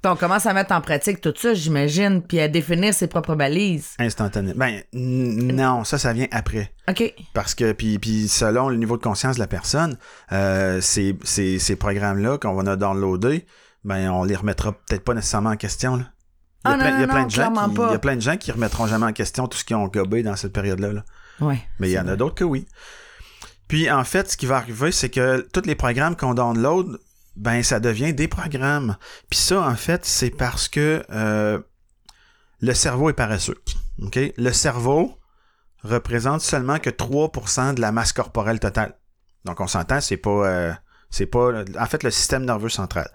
Puis on commence à mettre en pratique tout ça, j'imagine, puis à définir ses propres balises. Instantané. Ben, non, ça, ça vient après. OK. Parce que, puis, puis selon le niveau de conscience de la personne, euh, ces, ces, ces programmes-là qu'on va downloader, ben, on les remettra peut-être pas nécessairement en question. Là. Il y a Ah, plein, non, il y a non, plein non, de gens qui, pas. il y a plein de gens qui remettront jamais en question tout ce qu'ils ont gobé dans cette période-là. là. Ouais. Mais il y en a d'autres que oui. Puis en fait, ce qui va arriver, c'est que tous les programmes qu'on download, ben ça devient des programmes. Puis ça, en fait, c'est parce que euh, le cerveau est paresseux. Le cerveau représente seulement que 3% de la masse corporelle totale. Donc, on s'entend, c'est pas, euh, c'est pas, en fait, le système nerveux central,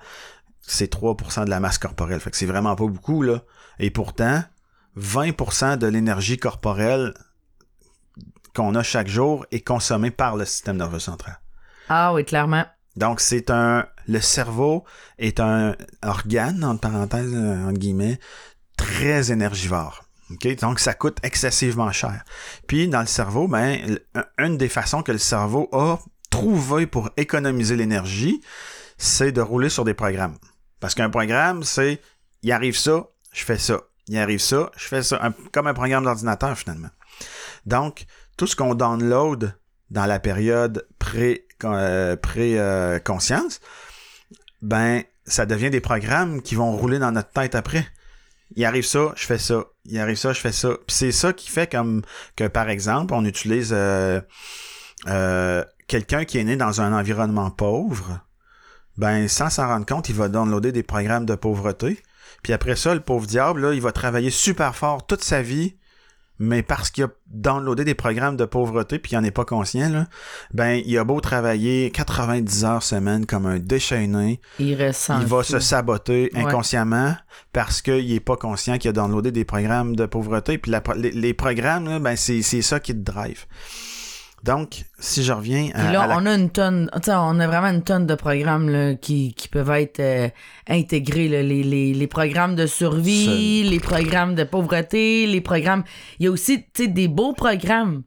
c'est 3% de la masse corporelle. Fait que c'est vraiment pas beaucoup, là. Et pourtant, 20% de l'énergie corporelle qu'on a chaque jour est consommée par le système nerveux central. Ah oui, clairement. Donc, c'est un. Le cerveau est un organe, entre parenthèses, euh, entre guillemets, très énergivore. Donc, ça coûte excessivement cher. Puis, dans le cerveau, ben, une des façons que le cerveau a trouvé pour économiser l'énergie, c'est de rouler sur des programmes. Parce qu'un programme, c'est il arrive ça, je fais ça. Il arrive ça, je fais ça. Comme un programme d'ordinateur, finalement. Donc, tout ce qu'on download dans la période pré, euh, pré-conscience, ben, ça devient des programmes qui vont rouler dans notre tête après. Il arrive ça, je fais ça. Il arrive ça, je fais ça. Puis c'est ça qui fait comme que, par exemple, on utilise euh, euh, quelqu'un qui est né dans un environnement pauvre, ben, sans s'en rendre compte, il va downloader des programmes de pauvreté. Puis après ça, le pauvre diable, il va travailler super fort toute sa vie, mais parce qu'il a downloadé des programmes de pauvreté puis il en est pas conscient, là, ben, il a beau travailler 90 heures semaine comme un déchaîné, Il ressent. il va tout. se saboter Ouais. inconsciemment parce qu'il est pas conscient qu'il a downloadé des programmes de pauvreté. Puis la les, les programmes, là, ben, c'est c'est ça qui te drive. Donc, si je reviens à, Puis là, à la- on a une tonne, on a vraiment une tonne de programmes là, qui, qui peuvent être euh, intégrés. là. Les, les, les programmes de survie, les programmes de pauvreté, les programmes. Il y a aussi, des beaux programmes.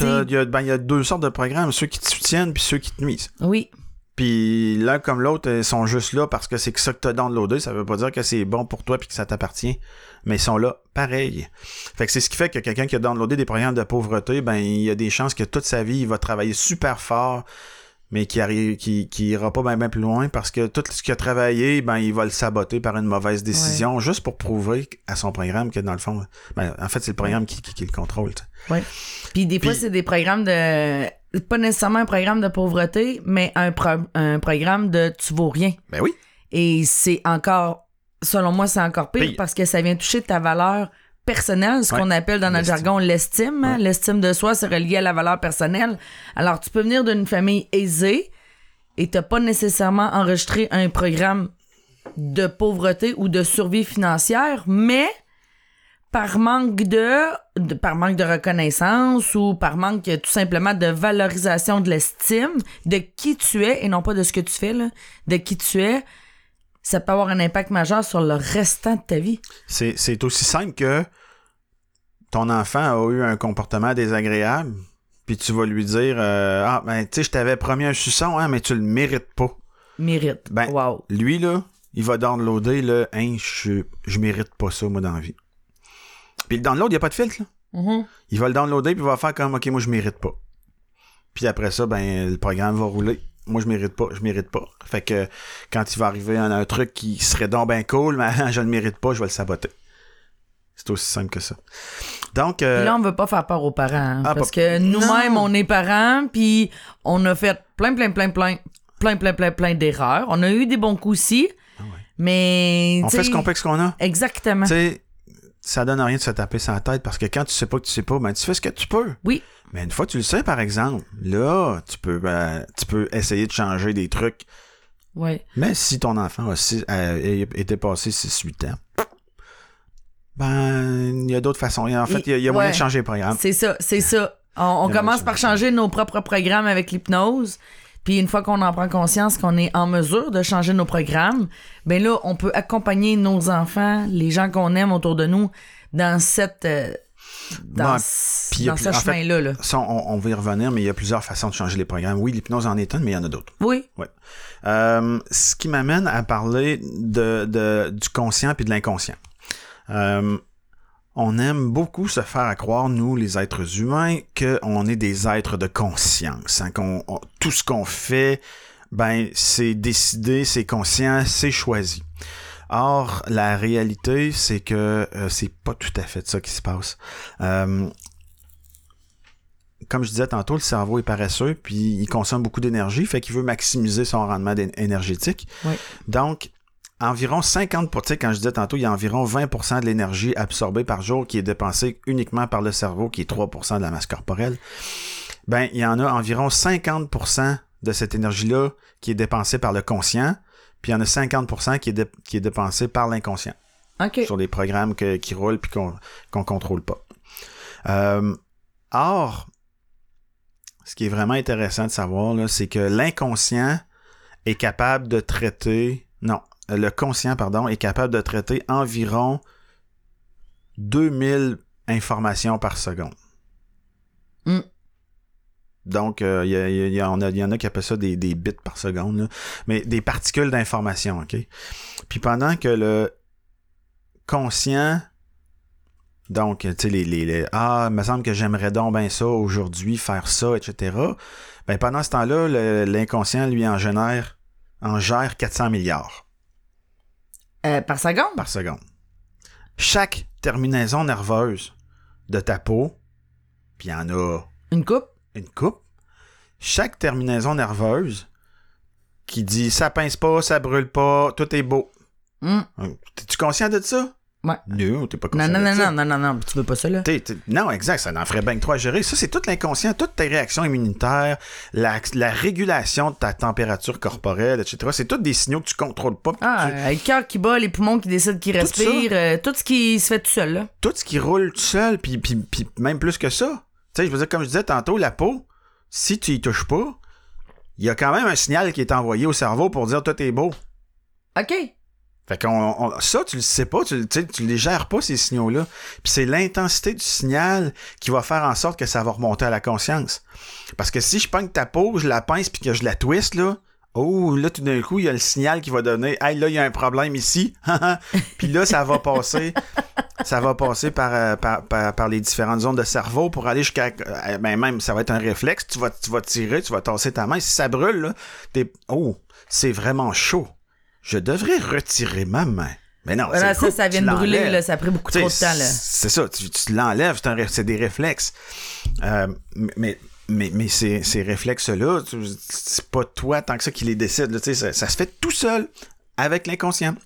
il y, a, ben, y a deux sortes de programmes, ceux qui te soutiennent puis ceux qui te nuisent. Oui. Puis l'un comme l'autre, ils sont juste là parce que c'est que ça que t'as downloadé. Ça veut pas dire que c'est bon pour toi puis que ça t'appartient. Mais ils sont là pareil. Fait que c'est ce qui fait que quelqu'un qui a downloadé des programmes de pauvreté, ben il y a des chances que toute sa vie, il va travailler super fort, mais qui arrive, qui, qui ira pas bien plus loin parce que tout ce qu'il a travaillé, ben il va le saboter par une mauvaise décision, juste pour prouver à son programme que dans le fond, ben, en fait c'est le programme qui, qui, qui le contrôle. Oui. Puis des fois, c'est des programmes de. Pas nécessairement un programme de pauvreté, mais un, pro- un programme de tu vaux rien. Ben oui. Et c'est encore. Selon moi, c'est encore pire Pire. parce que ça vient toucher ta valeur personnelle, ce Ouais. qu'on appelle dans notre jargon l'estime. hein. Ouais. L'estime de soi, c'est relié à la valeur personnelle. Alors, tu peux venir d'une famille aisée et t'as pas nécessairement enregistré un programme de pauvreté ou de survie financière, mais par manque de, de- par manque de reconnaissance ou par manque tout simplement de valorisation de l'estime de qui tu es et non pas de ce que tu fais là, de qui tu es, ça peut avoir un impact majeur sur le restant de ta vie. C'est, aussi simple que ton enfant a eu un comportement désagréable, puis tu vas lui dire euh, Ah, ben, tu sais, je t'avais promis un suçon, hein, mais tu le mérites pas. Mérite. Ben, wow. Lui, là, il va downloader le Hein, je, je mérite pas ça, moi, dans la vie. Puis le download, il n'y a pas de filtre, là. Mhm. Il va le downloader, puis il va faire comme Ok, moi, je mérite pas. Puis après ça, ben, le programme va rouler. Moi, je mérite pas, je mérite pas. Fait que quand il va arriver à un truc qui serait donc ben cool, mais je le mérite pas, je vais le saboter. C'est aussi simple que ça. Donc, euh, là, on veut pas faire peur aux parents. hein, Ah, parce pas- que nous-mêmes, on est parents, puis on a fait plein, plein, plein, plein, plein, plein, plein, plein d'erreurs. On a eu des bons coups aussi, mais. Ah on tu fait ce qu'on peut avec ce qu'on a. Exactement. Ça donne rien de se taper sur la tête parce que quand tu sais pas que tu sais pas, ben tu fais ce que tu peux. Oui. Mais une fois que tu le sais, par exemple, là, tu peux, ben, tu peux essayer de changer des trucs. Ouais. Mais si ton enfant a, six- était passé 6-8 ans, ben, il y a d'autres façons. En fait, il y a, il y a moyen Ouais. de changer le programme. C'est ça, c'est ça. On, commence par changer nos propres programmes avec l'hypnose. Puis une fois qu'on en prend conscience qu'on est en mesure de changer nos programmes, ben là, on peut accompagner nos enfants, les gens qu'on aime autour de nous, dans cette euh, dans, Ouais, ce- dans chemin-là. là. Ça, on, on va y revenir, mais il y a plusieurs façons de changer les programmes. Oui, l'hypnose en est une, mais il y en a d'autres. Oui. Euh, ce qui m'amène à parler de, de- du conscient puis de l'inconscient. Euh, on aime beaucoup se faire croire, nous, les êtres humains, qu'on est des êtres de conscience. hein, qu'on, on- tout ce qu'on fait, ben, c'est décidé, c'est conscient, c'est choisi. Or, la réalité, c'est que euh, c'est pas tout à fait ça qui se passe. Euh, comme je disais tantôt, le cerveau est paresseux, puis il consomme beaucoup d'énergie, fait qu'il veut maximiser son rendement énergétique. Oui. Donc, environ 50 tu sais, quand je disais tantôt, il y a environ 20% de l'énergie absorbée par jour qui est dépensée uniquement par le cerveau, qui est 3% de la masse corporelle. ben, il y en a environ 50% de cette énergie-là qui est dépensée par le conscient, puis il y en a 50% qui est, dé- qui est dépensée par l'inconscient OK. sur des programmes que- qui roulent puis qu'on qu'on contrôle pas. Euh, or, ce qui est vraiment intéressant de savoir, là, c'est que l'inconscient est capable de traiter, non, le conscient, pardon, est capable de traiter environ 2000 informations par seconde. Mm. Donc, euh, il y, a- il y a- on a- il y en a qui appellent ça des, des bits par seconde, là. mais des particules d'information, OK? Puis pendant que le conscient, donc, tu sais, les, les, les- Ah, il me semble que j'aimerais donc bien ça aujourd'hui, faire ça, etc. Ben, pendant ce temps-là, l'inconscient, lui, en génère, en gère 400 milliards Euh, par seconde? par seconde. Chaque terminaison nerveuse de ta peau, puis il y en a Une coupe? une coupe, chaque terminaison nerveuse qui dit ça pince pas, ça brûle pas, tout est beau. Hum. T'es-tu conscient de ça? Ouais. Non, t'es pas Non, non, non, non, non, non, non, tu veux pas ça, là? T'es- t'es- non, exact, ça en ferait bien que trois à gérer. Ça, c'est tout l'inconscient, toutes tes réactions immunitaires, la, la régulation de ta température corporelle, etc. C'est tous des signaux que tu contrôles pas. Ah, Tu- euh, le cœur qui bat, les poumons qui décident qu'ils Tout respirent, euh, tout ce qui se fait tout seul, là. tout ce qui roule tout seul, puis, puis, puis même plus que ça. Tu sais, je veux dire, comme je disais tantôt, la peau, si tu y touches pas, il y a quand même un signal qui est envoyé au cerveau pour dire tout est beau. OK. Fait qu'on, on- ça, tu le sais pas, tu, tu les gères pas, ces signaux-là. Puis c'est l'intensité du signal qui va faire en sorte que ça va remonter à la conscience. Parce que si je pogne ta peau, je la pince puis que je la twiste, là, oh, là, tout d'un coup, il y a le signal qui va donner, hey, là, il y a un problème ici. puis là, ça va passer, ça va passer par, euh, par, par, par les différentes zones de cerveau pour aller jusqu'à, euh, ben, même, ça va être un réflexe, tu vas, tu vas tirer, tu vas tasser ta main. Si ça brûle, là, t'es, oh, c'est vraiment chaud. Je devrais retirer ma main. Mais non, Voilà, c'est ça, ça vient de brûler, là. Ça a pris beaucoup trop de temps, là. C'est ça, tu, tu l'enlèves, c'est, des réflexes. Euh, mais mais, mais ces, ces réflexes-là, c'est pas toi tant que ça qui les décide. là, ça, ça se fait tout seul avec l'inconscient.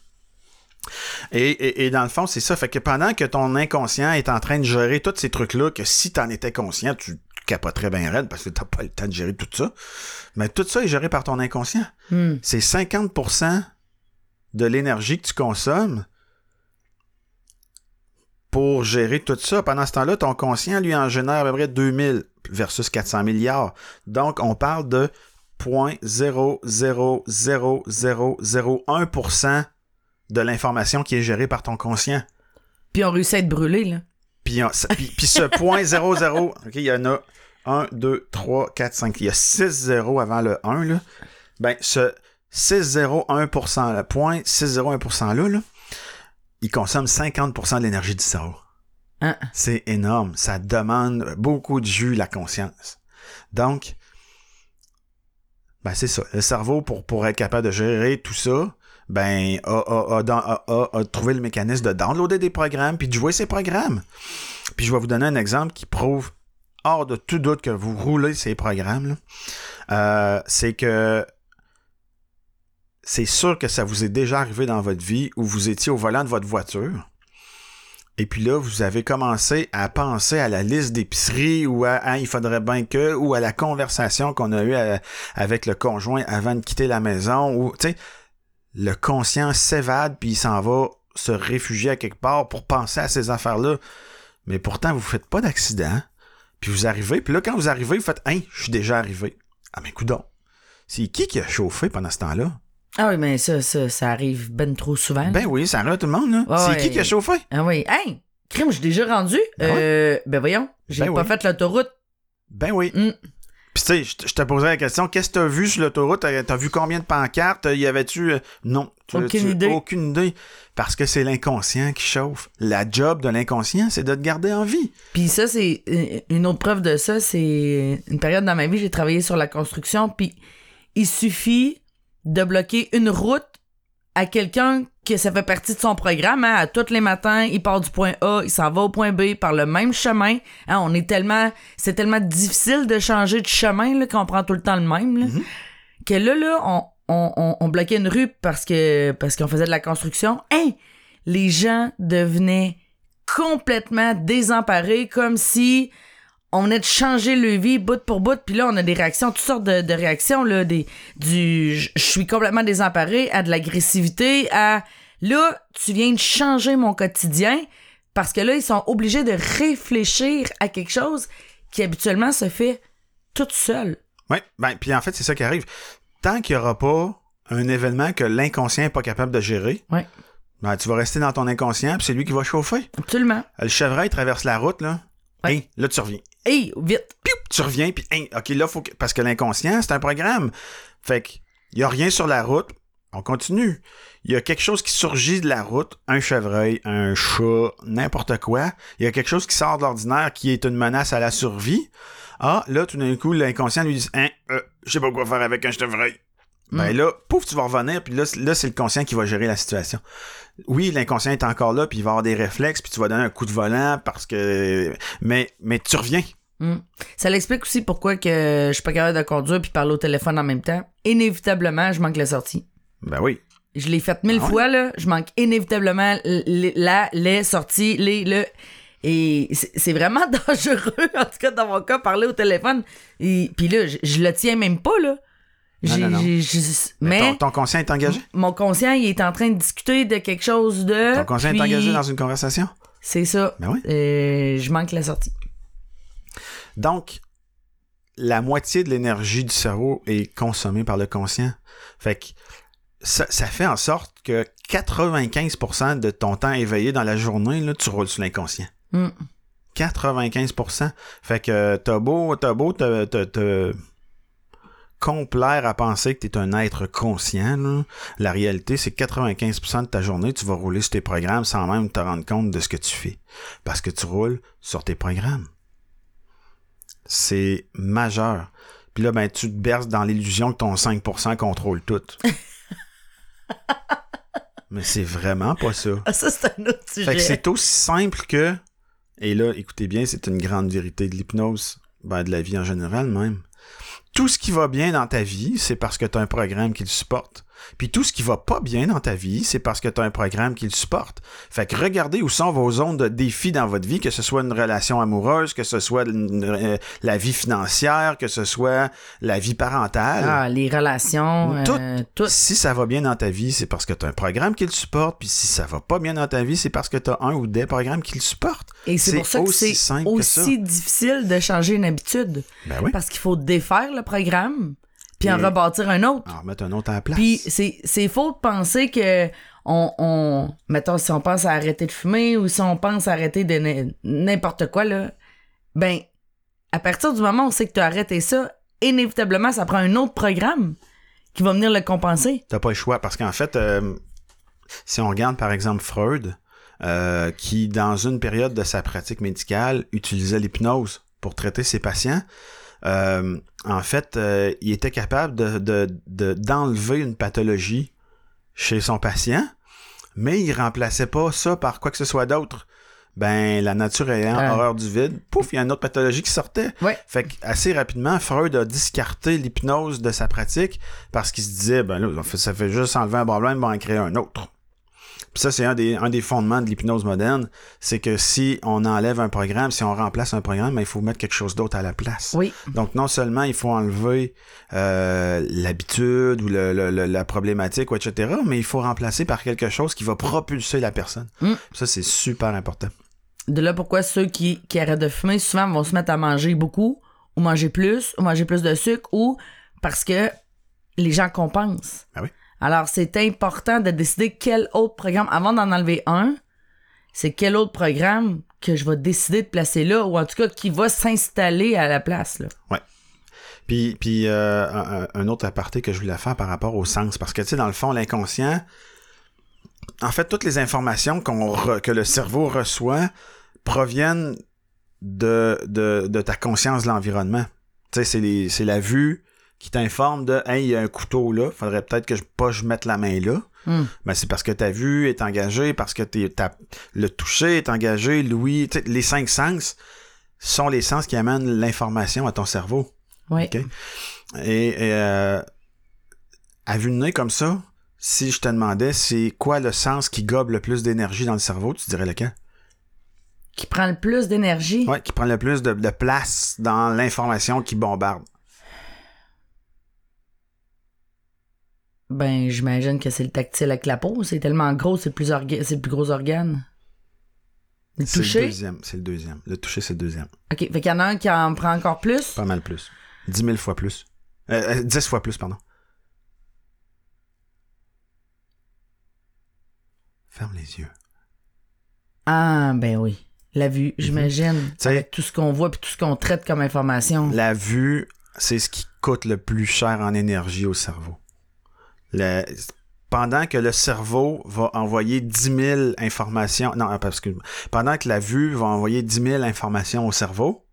Et, et, et dans le fond, c'est ça. Fait que pendant que ton inconscient est en train de gérer tous ces trucs-là, que si t'en étais conscient, tu capoterais bien raide parce que t'as pas le temps de gérer tout ça. Mais tout ça est géré par ton inconscient. Hmm. C'est 50% de l'énergie que tu consommes pour gérer tout ça. Pendant ce temps-là, ton conscient, lui, en génère à peu près 2000 versus 400 milliards. Donc, on parle de 0.00001% de l'information qui est gérée par ton conscient. Puis on réussit à être brûlé, là. Puis, on- ça- puis- puis ce point 00, OK, il y en a 1, 2, 3, 4, 5. Il y a 6 zéros avant le 1, là. Ben, ce 601%, le point 601% là, là, il consomme 50% de l'énergie du cerveau. Hein? C'est énorme. Ça demande beaucoup de jus, la conscience. Donc, ben c'est ça. Le cerveau, pour, pour être capable de gérer tout ça, ben, a, a- a dans- a- a- a trouvé le mécanisme de downloader des programmes puis de jouer ces programmes. Puis je vais vous donner un exemple qui prouve, hors de tout doute, que vous roulez ces programmes. Euh, c'est que c'est sûr que ça vous est déjà arrivé dans votre vie où vous étiez au volant de votre voiture. Et puis là, vous avez commencé à penser à la liste d'épicerie ou à Ah, il faudrait bien que, ou à la conversation qu'on a eue euh, avec le conjoint avant de quitter la maison, ou tu le conscient s'évade puis il s'en va se réfugier à quelque part pour penser à ces affaires-là. Mais pourtant, vous faites pas d'accident. Puis vous arrivez, puis là, quand vous arrivez, vous faites Hein, je suis déjà arrivé. Ah, mais coudon. C'est qui qui a chauffé pendant ce temps-là? Ah oui, mais ça, ça, ça arrive ben trop souvent. Ben oui, ça arrive à tout le monde, là. C'est ouais. qui qui a chauffé? Ah oui. Hey! Crime, je suis déjà rendu. Ben euh, ben voyons, j'ai Ben pas oui. fait l'autoroute. Ben oui. Mm. Puis tu sais, je te- posais la question, qu'est-ce que t'as vu sur l'autoroute? T'as t'as vu combien de pancartes? Y avait-tu... euh, Non. Tu- Aucune tu- idée. Aucune idée. Parce que c'est l'inconscient qui chauffe. La job de l'inconscient, c'est de te garder en vie. Puis ça, c'est euh, une autre preuve de ça. C'est une période dans ma vie, j'ai travaillé sur la construction. Puis il suffit de bloquer une route à quelqu'un que ça fait partie de son programme. hein. À tous les matins, il part du point A, il s'en va au point B par le même chemin. Hein, on est tellement, c'est tellement difficile de changer de chemin là, qu'on prend tout le temps le même. Là, Que là, là, on, on, on, on bloquait une rue parce que parce qu'on faisait de la construction. Hein, les gens devenaient complètement désemparés, comme si on venait de changer le vie bout pour bout, puis là, on a des réactions, toutes sortes de, de réactions, là, des, du je je suis complètement désemparé, à de l'agressivité, à là, tu viens de changer mon quotidien, parce que là, ils sont obligés de réfléchir à quelque chose qui habituellement se fait toute seule. Oui, ben, puis en fait, c'est ça qui arrive. Tant qu'il n'y aura pas un événement que l'inconscient n'est pas capable de gérer, Ouais. ben, tu vas rester dans ton inconscient, puis c'est lui qui va chauffer. Absolument. Le chevreuil traverse la route, là. Ouais. Hey, là, tu reviens. Hey, vite. Piou, tu reviens, puis hey, OK, là, faut que... Parce que l'inconscient, c'est un programme. Fait que, il n'y a rien sur la route, on continue. Il y a quelque chose qui surgit de la route, un chevreuil, un chat, n'importe quoi. Il y a quelque chose qui sort de l'ordinaire qui est une menace à la survie. Ah, là, tout d'un coup, l'inconscient lui dit Hein, euh, je sais pas quoi faire avec un chevreuil. Ben là, pouf, tu vas revenir, puis là, là c'est le conscient qui va gérer la situation. Oui, l'inconscient est encore là, puis il va avoir des réflexes, puis tu vas donner un coup de volant parce que. Mais, mais tu reviens. Mm. Ça l'explique aussi pourquoi que je suis pas capable de conduire puis parler au téléphone en même temps. Inévitablement, je manque la sortie. Ben oui. Je l'ai fait mille Ah fois, là. Je manque inévitablement la, les sorties, les, le. Et c'est c'est vraiment dangereux, en tout cas, dans mon cas, parler au téléphone. Et puis là, je, je le tiens même pas, là. Non, non, non. Mais, Mais, ton, ton conscient est engagé? mon conscient, il est en train de discuter de quelque chose de. Ton conscient puis est engagé dans une conversation? C'est ça. Ben oui. Euh, je manque la sortie. Donc, La moitié de l'énergie du cerveau est consommée par le conscient. Fait que ça, ça fait en sorte que 95% de ton temps éveillé dans la journée, là, tu roules sur l'inconscient. Mm. 95%. Fait que t'as beau, t'as beau complaire à penser que t'es un être conscient, là. la réalité, c'est que 95% de ta journée, tu vas rouler sur tes programmes sans même te rendre compte de ce que tu fais. Parce que tu roules sur tes programmes. C'est majeur. Puis là, ben, tu te berces dans l'illusion que ton 5% contrôle tout. Mais c'est vraiment pas ça. Ah, ça, c'est un autre sujet. Fait que c'est aussi simple que, et là, écoutez bien, c'est une grande vérité de l'hypnose, ben, de la vie en général même. Tout ce qui va bien dans ta vie, c'est parce que tu as un programme qui le supporte. Puis tout ce qui va pas bien dans ta vie, c'est parce que tu as un programme qui le supporte. Fait que regardez où sont vos zones de défi dans votre vie, que ce soit une relation amoureuse, que ce soit une- euh, la vie financière, que ce soit la vie parentale. Ah, les relations, Tout. euh, tout. Si ça va bien dans ta vie, c'est parce que tu as un programme qui le supporte. Puis si ça va pas bien dans ta vie, c'est parce que tu as un ou des programmes qui le supportent. Et c'est pour ça que aussi c'est ça. aussi difficile de changer une habitude. Ben oui. Parce qu'il faut défaire le programme, puis en rebâtir un autre. Alors, mettre un autre à la place. Puis c'est, c'est faux de penser que on, on mettons si on pense à arrêter de fumer ou si on pense à arrêter de n'importe quoi là, ben à partir du moment où on sait que tu as arrêté ça, inévitablement ça prend un autre programme qui va venir le compenser. T'as pas le choix. Parce qu'en fait, euh, si on regarde par exemple Freud, euh, qui dans une période de sa pratique médicale utilisait l'hypnose pour traiter ses patients, euh, en fait, euh, il était capable de, de- de- d'enlever une pathologie chez son patient, mais il remplaçait pas ça par quoi que ce soit d'autre. Ben, la nature ayant Ah. horreur du vide, pouf, il y a une autre pathologie qui sortait. Ouais. Fait que assez rapidement, Freud a discarté l'hypnose de sa pratique parce qu'il se disait, ben là, ça fait juste enlever un problème, on va en créer un autre. Puis ça, c'est un des, un des fondements de l'hypnose moderne, c'est que si on enlève un programme, si on remplace un programme, ben, il faut mettre quelque chose d'autre à la place. Oui. Donc non seulement il faut enlever euh, l'habitude ou le- le- le- la problématique, ou etc., mais il faut remplacer par quelque chose qui va propulser la personne. Mm. Ça, c'est super important. De là pourquoi ceux qui, qui arrêtent de fumer souvent vont se mettre à manger beaucoup ou manger plus ou manger plus de sucre ou parce que les gens compensent. Ah oui. Alors c'est important de décider quel autre programme avant d'en enlever un, c'est quel autre programme que je vais décider de placer là ou en tout cas qui va s'installer à la place là. Puis, puis euh, un, autre aparté que je voulais faire par rapport au sens, parce que tu sais, dans le fond, l'inconscient, en fait, toutes les informations que le cerveau reçoit proviennent de, de, de ta conscience de l'environnement. Tu sais, c'est la vue qui t'informe de Hey, il y a un couteau là, faudrait peut-être que je pas je mette la main là. Hmm. Ben, c'est parce que ta vue est engagée, parce que t'es- le toucher est engagé, l'ouïe, les cinq sens sont les sens qui amènent l'information à ton cerveau. Oui. OK? Et, et, euh, à vue de nez comme ça, si je te demandais c'est quoi le sens qui gobe le plus d'énergie dans le cerveau, tu dirais lequel? Qui prend le plus d'énergie? Ouais, qui prend le plus de, de place dans l'information qui bombarde. Ben, j'imagine que c'est le tactile avec la peau. C'est tellement gros, c'est le plus, c'est le plus gros organe. Le C'est le toucher? deuxième. C'est le deuxième. Le toucher, c'est le deuxième. OK, fait qu'il y en a un qui en prend encore plus? Pas mal plus. 10 000 fois plus. Euh, euh, 10 fois plus, pardon. Ferme les yeux. Ah, ben oui. La vue, j'imagine. Mhm. Avec tout ce qu'on voit puis tout ce qu'on traite comme information. La vue, c'est ce qui coûte le plus cher en énergie au cerveau. Le- pendant que le cerveau va envoyer 10 000 informations, non, parce que pendant que la vue va envoyer 10 000 informations au cerveau,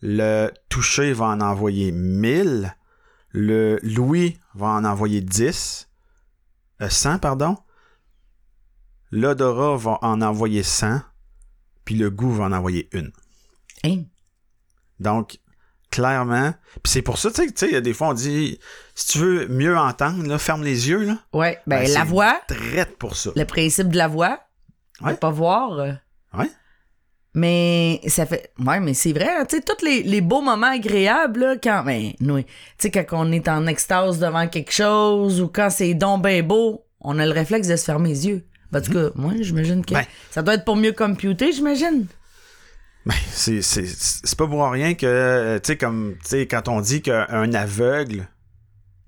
le toucher va en envoyer 1000, le l'ouïe va en envoyer 10, euh, 100, pardon, l'odorat va en envoyer 100, puis le goût va en envoyer une. Hein? Donc, clairement, puis c'est pour ça, tu sais, tu sais, des fois on dit, si tu veux mieux entendre, là, ferme les yeux, là. Ouais, ben, Ben, la voix, Traite pour ça. le principe de la voix, Ouais. de pas voir. euh, Ouais. Mais ça fait. Ouais, mais c'est vrai, hein, tu sais, tous les, les beaux moments agréables, là, quand. Ben, nous, tu sais, quand on est en extase devant quelque chose ou quand c'est donc ben beau, on a le réflexe de se fermer les yeux. Ben, en tout cas, moi, j'imagine que Ben. ça doit être pour mieux computer, j'imagine. Ben, c'est, c'est, c'est pas pour rien que, euh, tu sais, comme, tu sais, quand on dit qu'un aveugle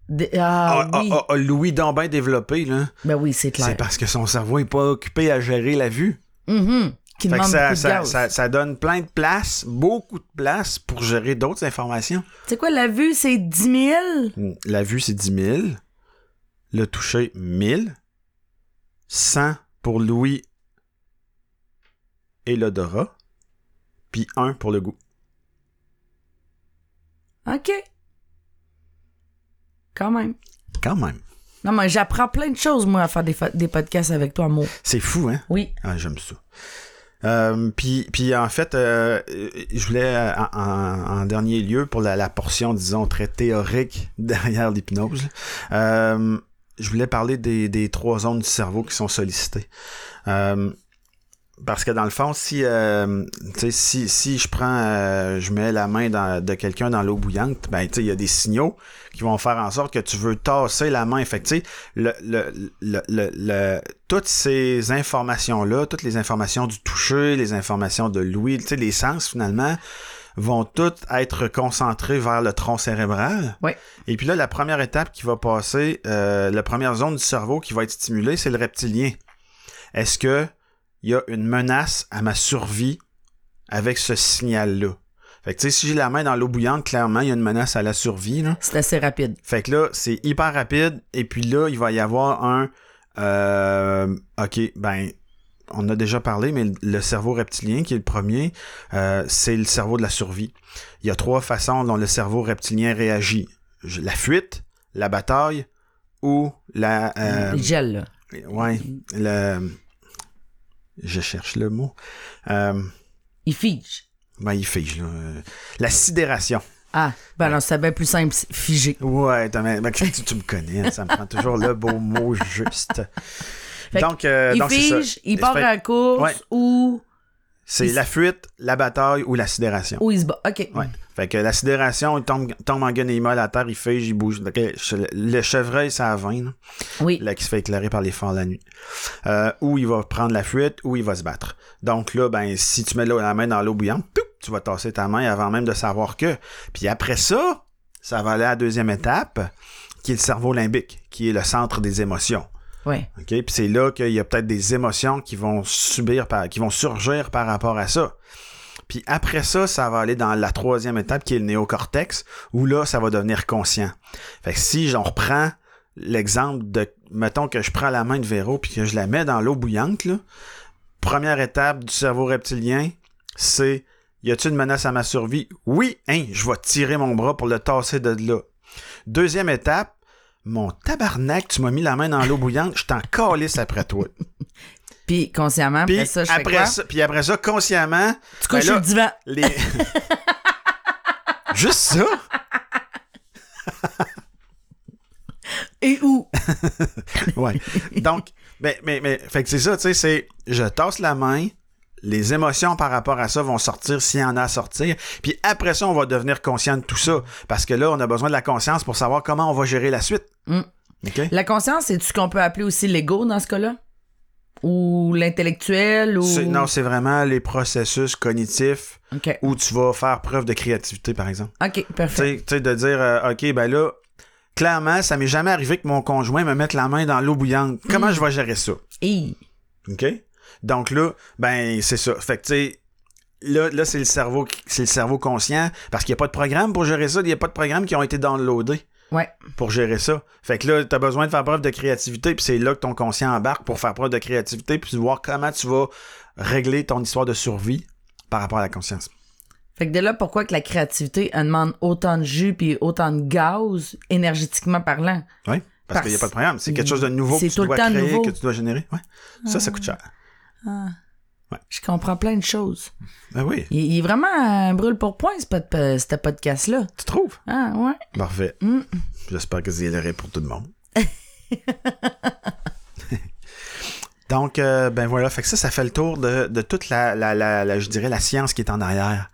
De- Ah, a, oui. a- a l'ouïe donc bien développé, là, Ben oui, c'est clair. c'est parce que son cerveau est pas occupé à gérer la vue. Mhm. Qui Fait que ça, donne plein de place, beaucoup de place pour gérer d'autres informations. Tu sais quoi, la vue, c'est 10 000? La vue, c'est 10 000. Le toucher, 1000. 100 pour l'ouïe et l'odorat. Puis 1 pour le goût. OK. Quand même. Quand même. Non, mais j'apprends plein de choses, moi, à faire des, des podcasts avec toi, Mo. C'est fou, hein? Oui. Ah, j'aime ça. Euh, puis, puis en fait, euh, je voulais, euh, en, en- en dernier lieu, pour la, la portion, disons, très théorique derrière l'hypnose, euh, je voulais parler des, des trois zones du cerveau qui sont sollicitées. Parce que dans le fond, si, euh, tu sais, si, si je prends, euh, je mets la main dans- de quelqu'un dans l'eau bouillante, ben, tu sais, il y a des signaux qui vont faire en sorte que tu veux tasser la main. Fait que, le, le, le, le, le- toutes ces informations-là, toutes les informations du toucher, les informations de l'ouïe, tu sais, les sens, finalement, vont toutes être concentrées vers le tronc cérébral. Ouais. Et puis là, la première étape qui va passer, euh, la première zone du cerveau qui va être stimulée, c'est le reptilien. Est-ce que il y a une menace à ma survie avec ce signal-là? Fait que, tu sais, si j'ai la main dans l'eau bouillante, clairement, il y a une menace à la survie, là. C'est assez rapide. Fait que là, c'est hyper rapide. Et puis là, il va y avoir un... euh, OK, ben, on a déjà parlé, mais le cerveau reptilien, qui est le premier, euh, c'est le cerveau de la survie. Il y a trois façons dont le cerveau reptilien réagit. La fuite, la bataille ou la... euh, Il gèle, là. ouais, le... Je cherche le mot. Euh, Il fige. ben, il fige, là. La sidération. Ah, ben non, c'est bien plus simple, figé. Ouais, mais tu, tu me connais, hein, ça me prend toujours le beau mot juste. Fait donc, euh, il donc fige, il part la course Ouais. ou, C'est la fuite, la bataille ou la sidération. ou il se bat. OK. Ouais. Fait que la sidération, il tombe, tombe en guenillemol à terre, il fige, il bouge. Le chevreuil, ça a 20, là, Oui. là, qui se fait éclairer par les phares la nuit. Euh, ou il va prendre la fuite, ou il va se battre. Donc là, ben, si tu mets la main dans l'eau bouillante, tu vas tasser ta main avant même de savoir que. Puis après ça, ça va aller à la deuxième étape, qui est le cerveau limbique, qui est le centre des émotions. Ouais. OK? Puis c'est là qu'il y a peut-être des émotions qui vont subir, par, qui vont surgir par rapport à ça. Puis après ça, ça va aller dans la troisième étape qui est le néocortex, où là, ça va devenir conscient. Fait que si on reprend l'exemple de, mettons que je prends la main de Véro puis que je la mets dans l'eau bouillante, première étape du cerveau reptilien, c'est y a-t-il une menace à ma survie? Oui, hein, je vais tirer mon bras pour le tasser de là. Deuxième étape, mon tabarnak, tu m'as mis la main dans l'eau bouillante, je t'en calisse après toi. Puis consciemment, Puis après ça, je fais après quoi? ça, puis après ça, consciemment, Tu couches ben là, le divan. les... Juste ça? Et où? Ouais. Donc, ben, mais, mais, fait que c'est ça, tu sais, c'est, je tasse la main, les émotions par rapport à ça vont sortir s'il y en a à sortir. Puis après ça, on va devenir conscient de tout ça. Parce que là, on a besoin de la conscience pour savoir comment on va gérer la suite. Mm. La conscience, c'est ce qu'on peut appeler aussi l'ego dans ce cas-là? Ou l'intellectuel? Ou... Non, c'est vraiment les processus cognitifs où tu vas faire preuve de créativité, par exemple. OK, parfait. tu sais, de dire, euh, OK, ben là, clairement, ça m'est jamais arrivé que mon conjoint me mette la main dans l'eau bouillante. Comment je vais gérer ça? OK? Donc là, ben, c'est ça. Fait que, tu sais, là, là c'est le cerveau, c'est le cerveau conscient parce qu'il n'y a pas de programme pour gérer ça. Il n'y a pas de programme qui ont été downloadés Ouais. pour gérer ça. Fait que là, tu as besoin de faire preuve de créativité, puis c'est là que ton conscient embarque pour faire preuve de créativité, puis voir comment tu vas régler ton histoire de survie par rapport à la conscience. Fait que de là, pourquoi que la créativité elle demande autant de jus puis autant de gaz, énergétiquement parlant? Oui? Parce Parce- qu'il n'y a pas de programme. C'est quelque chose de nouveau que tu dois créer, nouveau. que tu dois générer. Ouais. Ça, ça coûte cher. Je comprends plein de choses. Ben oui, Il, il est vraiment un brûle pour point, ce, pod- ce podcast-là. tu trouves? Ah, ouais. Parfait. Mm. J'espère que c'est l'aurait pour tout le monde. Donc, euh, ben voilà, fait que ça, ça fait le tour de, de toute la, la, la, la- je dirais, la science qui est en arrière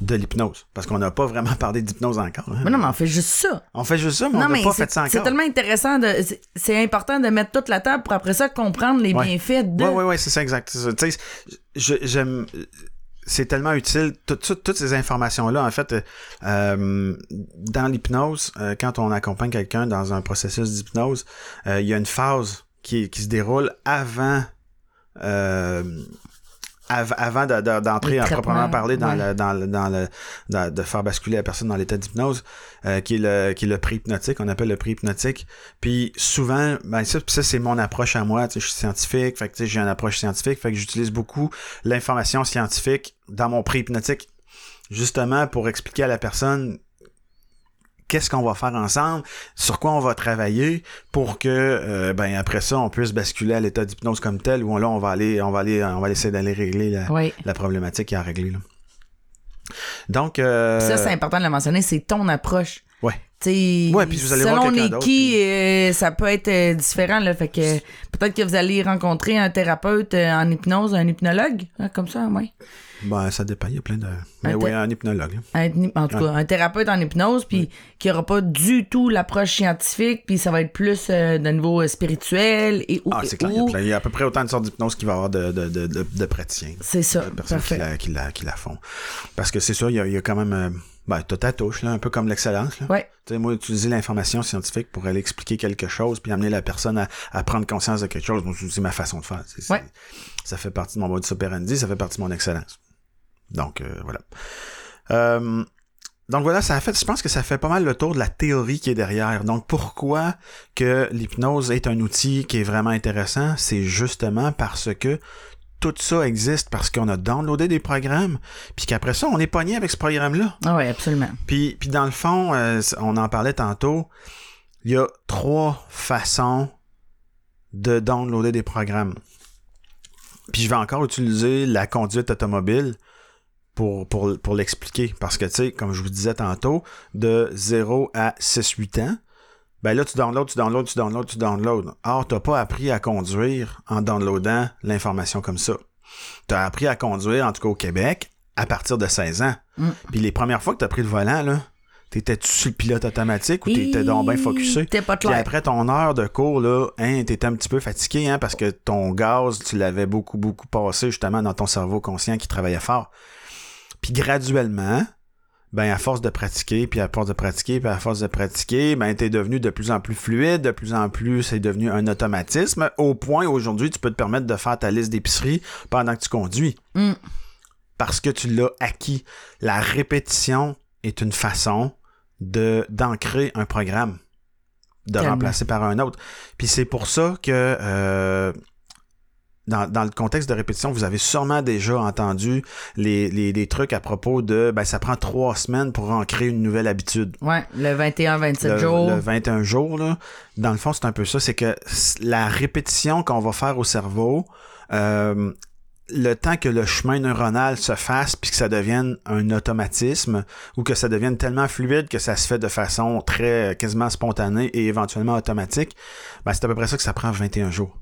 de l'hypnose. Parce qu'on n'a pas vraiment parlé d'hypnose encore. hein. Mais non, mais on fait juste ça. On fait juste ça, mais on n'a pas c'est fait ça c'est encore. tellement intéressant. de c'est- C'est important de mettre toute la table pour après ça comprendre les Ouais. bienfaits de. Oui, oui, oui, c'est ça, exact. C'est ça. Tu sais, je- j'aime. C'est tellement utile, tout- tout- toutes ces informations-là, en fait, euh, dans l'hypnose, euh, quand on accompagne quelqu'un dans un processus d'hypnose, euh, il y a une phase qui, qui se déroule avant, euh, av- avant de- de- d'entrer à traitement, proprement parler dans ouais. le, dans le, dans le, dans- de faire basculer la personne dans l'état d'hypnose, euh, qui est le, qui est le pré-hypnotique, on appelle le pré-hypnotique. Puis souvent, ben ça, ça c'est mon approche à moi. Tu sais, je suis scientifique, fait que tu sais, j'ai une approche scientifique, fait que j'utilise beaucoup l'information scientifique dans mon pré-hypnotique, justement pour expliquer à la personne qu'est-ce qu'on va faire ensemble, sur quoi on va travailler pour que euh, ben après ça on puisse basculer à l'état d'hypnose comme tel où là on va aller on va aller on va essayer d'aller régler la, Oui. la problématique à régler là. Donc euh, Ça, c'est important de le mentionner, c'est ton approche. ouais. T'sais, Ouais, puis vous allez voir selon quelqu'un les qui, euh, ça peut être euh, différent. Là, fait que peut-être que vous allez rencontrer un thérapeute en hypnose, un hypnologue, hein, comme ça, oui. Ben, ça dépend, il y a plein de mais Un thé- un hypnologue. Un hyp- en tout cas, un thérapeute en hypnose, puis qui aura pas du tout l'approche scientifique, puis ça va être plus euh, de niveau euh, spirituel et ou. Ah, c'est clair, il y, a ou. plein- il y a à peu près autant de sortes d'hypnose qu'il va y avoir de, de, de, de, de praticiens. C'est ça, de personnes qui la, qui, la, qui la font. Parce que c'est sûr, il y a, il y a quand même. euh, ben, t'as ta touche, là, un peu comme l'excellence. là. Ouais. Tu sais, moi, utiliser l'information scientifique pour aller expliquer quelque chose, puis amener la personne à, à prendre conscience de quelque chose, c'est ma façon de faire. Ouais. Ça fait partie de mon modus operandi, ça fait partie de mon excellence. Donc, euh, voilà. Euh, donc voilà, ça a fait, je pense que ça fait pas mal le tour de la théorie qui est derrière. Donc pourquoi que l'hypnose est un outil qui est vraiment intéressant, c'est justement parce que tout ça existe parce qu'on a downloadé des programmes, puis qu'après ça, on est pogné avec ce programme-là. Ah ouais, absolument. Puis, puis dans le fond, euh, on en parlait tantôt, il y a trois façons de downloader des programmes. Puis je vais encore utiliser la conduite automobile pour, pour, pour l'expliquer. Parce que, tu sais, comme je vous disais tantôt, de 0 à 6-8 ans, ben là, tu downloads, tu downloads, tu downloads, tu downloads. Or, t'as pas appris à conduire en downloadant l'information comme ça. T'as appris à conduire, en tout cas au Québec, à partir de 16 ans. Mm. Puis les premières fois que t'as pris le volant, là, t'étais-tu sur le pilote automatique ou t'étais donc bien focusé? T'es pas Puis clair. après ton heure de cours, là, hein, t'étais un petit peu fatigué, hein, parce que ton gaz, tu l'avais beaucoup, beaucoup passé justement dans ton cerveau conscient qui travaillait fort. Puis graduellement, ben à force de pratiquer, puis à force de pratiquer, puis à force de pratiquer, ben t'es devenu de plus en plus fluide, de plus en plus c'est devenu un automatisme, au point où aujourd'hui tu peux te permettre de faire ta liste d'épicerie pendant que tu conduis. Mm. Parce que tu l'as acquis. La répétition est une façon de d'ancrer un programme, de Tellement. remplacer par un autre. Puis c'est pour ça que euh, dans, dans le contexte de répétition, vous avez sûrement déjà entendu les, les, les trucs à propos de ben ça prend trois semaines pour ancrer une nouvelle habitude. Ouais, le 21-27 Le, jours. le 21 jours, là, dans le fond, c'est un peu ça. C'est que la répétition qu'on va faire au cerveau, euh, le temps que le chemin neuronal se fasse puis que ça devienne un automatisme ou que ça devienne tellement fluide que ça se fait de façon très quasiment spontanée et éventuellement automatique, ben c'est à peu près ça que ça prend 21 jours.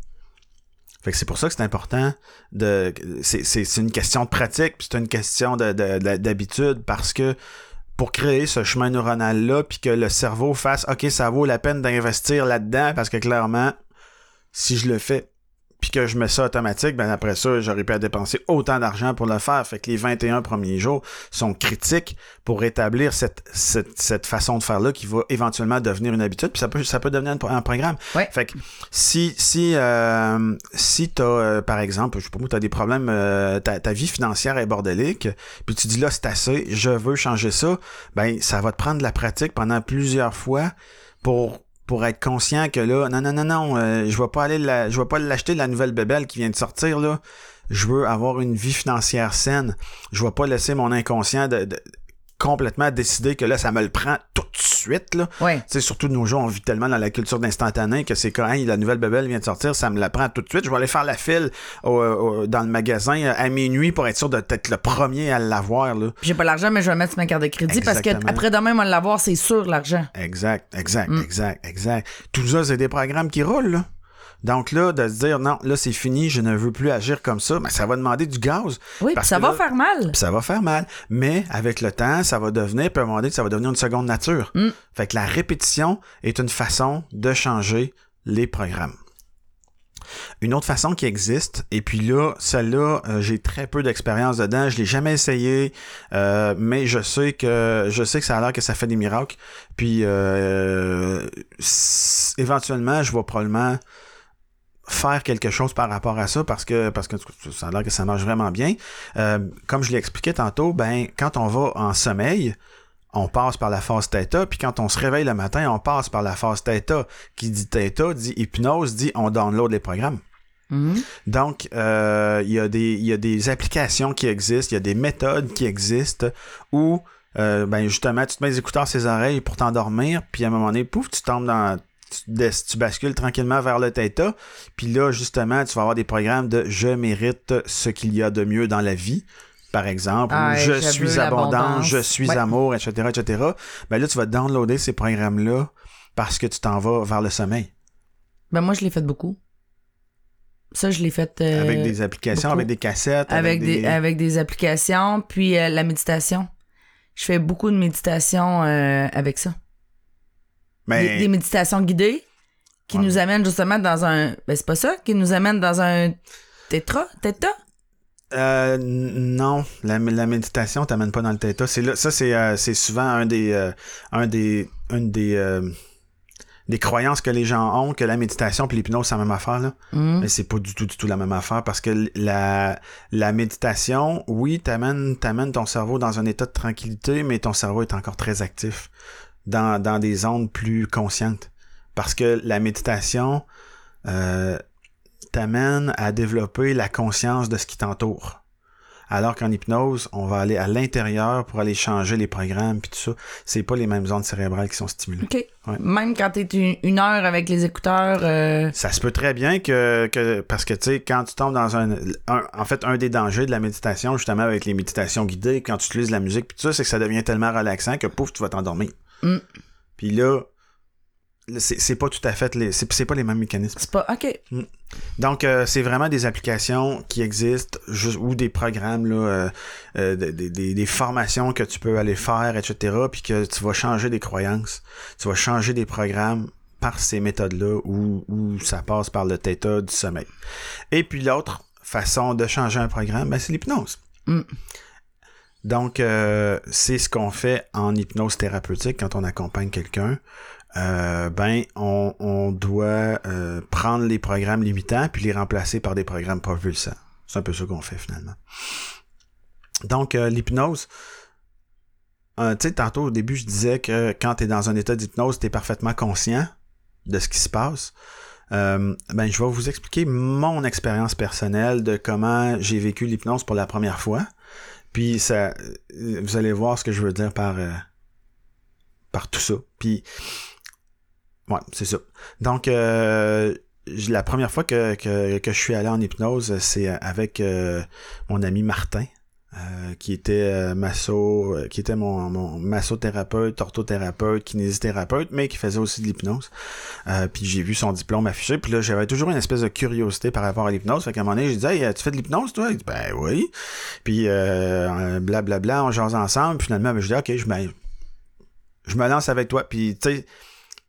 Fait que c'est pour ça que c'est important de. C'est, une question de pratique, puis c'est une question de, de- de- d'habitude, parce que pour créer ce chemin neuronal-là, puis que le cerveau fasse OK, ça vaut la peine d'investir là-dedans, parce que clairement, si je le fais, puis que je mets ça automatique, ben après ça, j'aurais pu à dépenser autant d'argent pour le faire. Fait que les 21 premiers jours sont critiques pour établir cette, cette, cette façon de faire-là qui va éventuellement devenir une habitude, puis ça peut, ça peut devenir un, un programme. Ouais. Fait que si, si, euh, si t'as, euh, par exemple, je sais pas moi, t'as des problèmes, euh, ta, ta vie financière est bordélique, puis tu dis là, c'est assez, je veux changer ça, ben, ça va te prendre de la pratique pendant plusieurs fois pour pour être conscient que là, non, non, non, non, euh, je vais pas aller la, je vais pas l'acheter la nouvelle bébelle qui vient de sortir là. Je veux avoir une vie financière saine. Je vais pas laisser mon inconscient de, de- complètement décider que là, ça me le prend tout de suite là. Ouais. Tu sais, surtout de nos jours, on vit tellement dans la culture d'instantané que c'est quand hey, la nouvelle bébelle vient de sortir, ça me la prend tout de suite. Je vais aller faire la file au- au- dans le magasin euh, à minuit pour être sûr d'être le premier à l'avoir. Là. J'ai pas l'argent, mais je vais mettre sur ma carte de crédit parce que Exactement. après demain, on va l'avoir, c'est sûr, l'argent. Exact, exact, Mm. exact, exact. Tout ça, c'est des programmes qui roulent. Là. Donc là, de se dire non, là c'est fini, je ne veux plus agir comme ça, mais ça va demander du gaz. Oui, Parce puis ça que va là- faire mal. Ça va faire mal. Mais avec le temps, ça va devenir, puis à un moment donné, ça va devenir une seconde nature. Mm. Fait que la répétition est une façon de changer les programmes. Une autre façon qui existe, et puis là, celle-là, euh, j'ai très peu d'expérience dedans, je l'ai jamais essayé, euh, mais je sais que je sais que ça a l'air que ça fait des miracles. Puis euh, éventuellement, je vais probablement faire quelque chose par rapport à ça parce que parce que ça a l'air que ça marche vraiment bien. Euh, comme je l'ai expliqué tantôt, ben quand on va en sommeil, on passe par la phase theta, puis quand on se réveille le matin, on passe par la phase theta. Qui dit theta dit hypnose, dit on download les programmes. Mhm. Donc, euh, il y, des- y a des applications qui existent, il y a des méthodes qui existent où, euh, ben justement, tu te mets les écouteurs sur les oreilles pour t'endormir, puis à un moment donné, pouf, tu tombes dans... Tu, bascules tranquillement vers le theta, puis là, justement, tu vas avoir des programmes de « je mérite ce qu'il y a de mieux dans la vie », par exemple, Ah, je suis abondant, je suis Ouais. amour, etc., etc. Ben là, tu vas downloader ces programmes-là parce que tu t'en vas vers le sommeil. Ben moi, je l'ai fait beaucoup. Ça, je l'ai fait euh, avec des applications, beaucoup. avec des cassettes, avec, des... avec des applications, puis euh, la méditation. Je fais beaucoup de méditation euh, avec ça. Mais... Des, des méditations guidées qui Ouais. nous amènent justement dans un... Ben c'est pas ça, qui nous amènent dans un tétra, téta? Euh, non, la, la méditation t'amène pas dans le theta. C'est là, ça c'est euh, c'est souvent un des euh, un des une des euh, des croyances que les gens ont que la méditation puis l'hypnose c'est la même affaire là. Mhm. Mais c'est pas du tout du tout la même affaire parce que la la méditation, oui, t'amène t'amène ton cerveau dans un état de tranquillité, mais ton cerveau est encore très actif dans dans des ondes plus conscientes parce que la méditation euh, t'amène à développer la conscience de ce qui t'entoure. Alors qu'en hypnose, on va aller à l'intérieur pour aller changer les programmes puis tout ça. C'est pas les mêmes zones cérébrales qui sont stimulées. OK. Ouais. Même quand t'es une, une heure avec les écouteurs... euh, Ça se peut très bien que, que parce que tu sais, quand tu tombes dans un, un- En fait, un des dangers de la méditation, justement, avec les méditations guidées, quand tu utilises la musique puis tout ça, c'est que ça devient tellement relaxant que pouf, tu vas t'endormir. Mm. Puis là, là, c'est pas tout à fait les. C'est c'est pas les mêmes mécanismes. C'est pas... OK. Donc, euh, c'est vraiment des applications qui existent juste, ou des programmes, là, euh, euh, des, des- des- des formations que tu peux aller faire, etc. Puis que tu vas changer des croyances, tu vas changer des programmes par ces méthodes-là où, où ça passe par le theta du sommeil. Et puis l'autre façon de changer un programme, ben, c'est l'hypnose. Mm. Donc, euh, c'est ce qu'on fait en hypnose thérapeutique quand on accompagne quelqu'un. Euh, ben, on, doit euh, prendre les programmes limitants puis les remplacer par des programmes propulsants. C'est un peu ça qu'on fait finalement. Donc, euh, l'hypnose, tu sais, tantôt au début, je disais que quand tu es dans un état d'hypnose, tu es parfaitement conscient de ce qui se passe. Ben, je vais vous expliquer mon expérience personnelle de comment j'ai vécu l'hypnose pour la première fois. Puis ça, euh, vous allez voir ce que je veux dire par euh, par tout ça. Puis ouais, c'est ça. Donc euh, la première fois que, je suis allé en hypnose, c'est avec mon ami Martin. Euh, qui était euh, masso, euh, qui était mon, mon massothérapeute, orthothérapeute, kinésithérapeute, mais qui faisait aussi de l'hypnose. puis j'ai vu son diplôme affiché, puis là j'avais toujours une espèce de curiosité par rapport à l'hypnose. Fait qu'à un moment donné, j'ai dit hey, tu fais de l'hypnose toi Il dit ben oui. Puis blablabla, bla, bla, on jase ensemble. Puis finalement, ben, je dis ok, je me, je me lance avec toi. Puis tu sais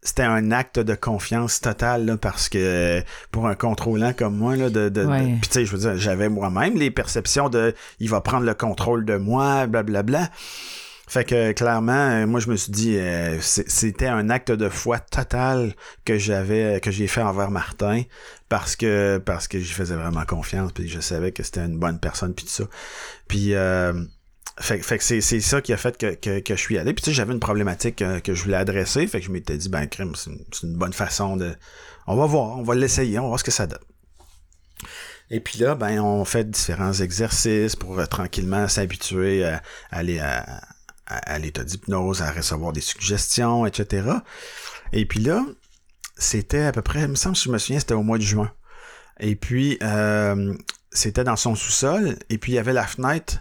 c'était un acte de confiance totale là, parce que pour un contrôlant comme moi là de, de, puis tu sais je veux dire j'avais moi-même les perceptions de il va prendre le contrôle de moi blablabla bla, bla. fait que clairement moi je me suis dit euh, c'était un acte de foi total que j'avais que j'ai fait envers Martin parce que parce que j'y faisais vraiment confiance puis je savais que c'était une bonne personne puis tout ça puis euh, fait, fait que c'est, ça qui a fait que, que, que je suis allé. Puis tu sais, j'avais une problématique euh, que je voulais adresser. Fait que je m'étais dit, ben crime, c'est une, bonne façon de. On va voir, on va l'essayer, on va voir ce que ça donne. Et puis là, ben, on fait différents exercices pour euh, tranquillement s'habituer à, aller à, à, l'état d'hypnose, à recevoir des suggestions, etc. Et puis là, c'était à peu près, il me semble, si je me souviens, c'était au mois de juin. Et puis, euh, c'était dans son sous-sol, et puis il y avait la fenêtre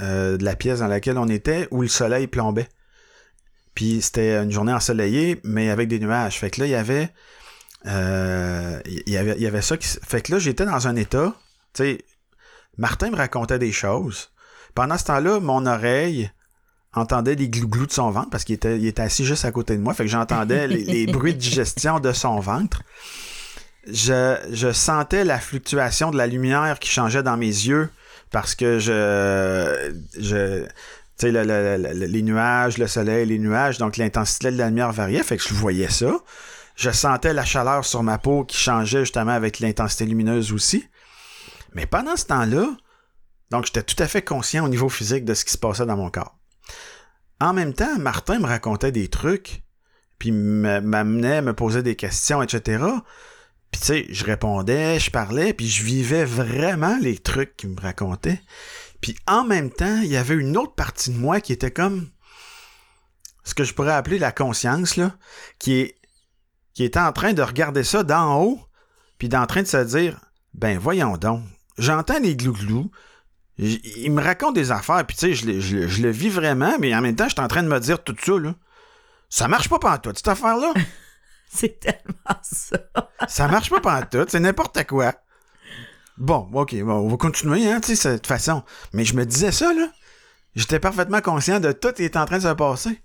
euh, de la pièce dans laquelle on était où le soleil plombait. Puis c'était une journée ensoleillée, mais avec des nuages. Fait que là, il y avait. Euh, il y avait, y avait ça qui. Fait que là, j'étais dans un état. Tu sais, Martin me racontait des choses. Pendant ce temps-là, mon oreille entendait les glouglous de son ventre parce qu'il était, il était assis juste à côté de moi. Fait que j'entendais les, les, bruits de digestion de son ventre. Je, je sentais la fluctuation de la lumière qui changeait dans mes yeux parce que je, je tu sais, les nuages, le soleil, les nuages, donc l'intensité de la lumière variait, fait que je voyais ça. Je sentais la chaleur sur ma peau qui changeait justement avec l'intensité lumineuse aussi. Mais pendant ce temps-là, donc j'étais tout à fait conscient au niveau physique de ce qui se passait dans mon corps. En même temps, Martin me racontait des trucs, puis m'amenait, me posait des questions, etc. Puis tu sais, je répondais, je parlais, puis je vivais vraiment les trucs qu'il me racontait. Puis en même temps, il y avait une autre partie de moi qui était comme ce que je pourrais appeler la conscience, là, qui est qui était en train de regarder ça d'en haut, puis d'en train de se dire, ben voyons donc, j'entends les glouglous, il me raconte des affaires, puis tu sais, je, je, le vis vraiment, mais en même temps, je suis en train de me dire tout ça, là. Ça marche pas par toi, cette affaire-là. C'est tellement ça. ça marche pas pendant tout, c'est n'importe quoi. Bon, ok, on va continuer, hein, tu sais, de toute façon. Mais je me disais ça, là. J'étais parfaitement conscient de tout qui est en train de se passer.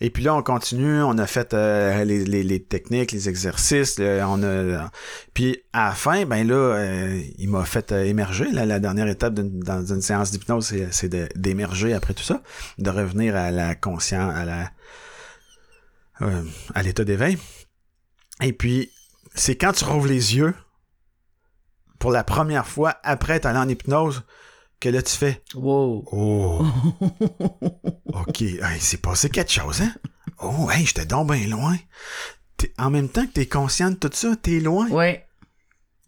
Et puis là, on continue, on a fait euh, les, techniques, les exercices, on a... Puis à la fin, ben là, euh, il m'a fait euh, émerger. la dernière étape dans une séance d'hypnose, c'est d'émerger après tout ça, de revenir à la conscience, à la euh, à l'état d'éveil. Et puis, c'est quand tu rouvres les yeux, pour la première fois après être allé en hypnose, que là tu fais Wow. Oh. OK. Hey, c'est passé quelque chose, hein? Oh, hey, j'étais donc bien loin. en même temps que tu es conscient de tout ça, t'es loin. Ouais.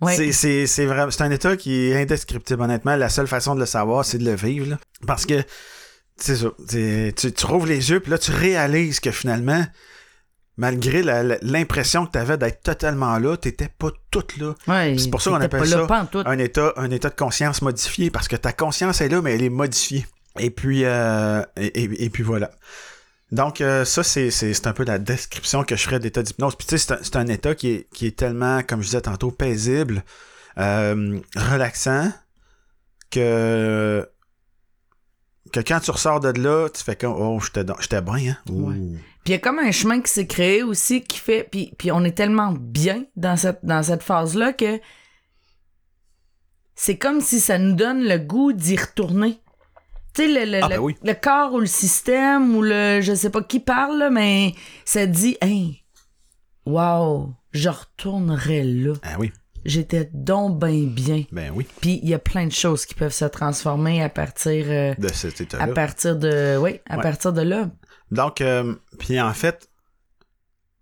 Ouais. C'est, c'est, vraiment, c'est un état qui est indescriptible, honnêtement. La seule façon de le savoir, c'est de le vivre. Parce que, c'est ça. Tu, tu rouvres les yeux, puis là, tu réalises que finalement, malgré l'impression que tu avais d'être totalement là, tu n'étais pas toute là. c'est pour ça qu'on appelle ça un état, un état de conscience modifié, parce que ta conscience est là, mais elle est modifiée. Et puis, euh, et, puis voilà. Donc, euh, ça, c'est un peu la description que je ferais d'état d'hypnose. Puis, tu sais, c'est un, état qui est, qui est tellement, comme je disais tantôt, paisible, euh, relaxant, que que quand tu ressors de là, tu fais comme oh j'étais bien hein. Puis il y a comme un chemin qui s'est créé aussi qui fait puis, puis on est tellement bien dans cette dans cette phase là que c'est comme si ça nous donne le goût d'y retourner. Tu sais le, le, ah, ben le, corps ou le système ou le je sais pas qui parle mais ça dit hey wow, je retournerai là. Ah oui j'étais donc bien bien. Ben oui. Puis il y a plein de choses qui peuvent se transformer à partir euh, de cet état-là. À partir de oui, à partir de là. Donc euh, puis en fait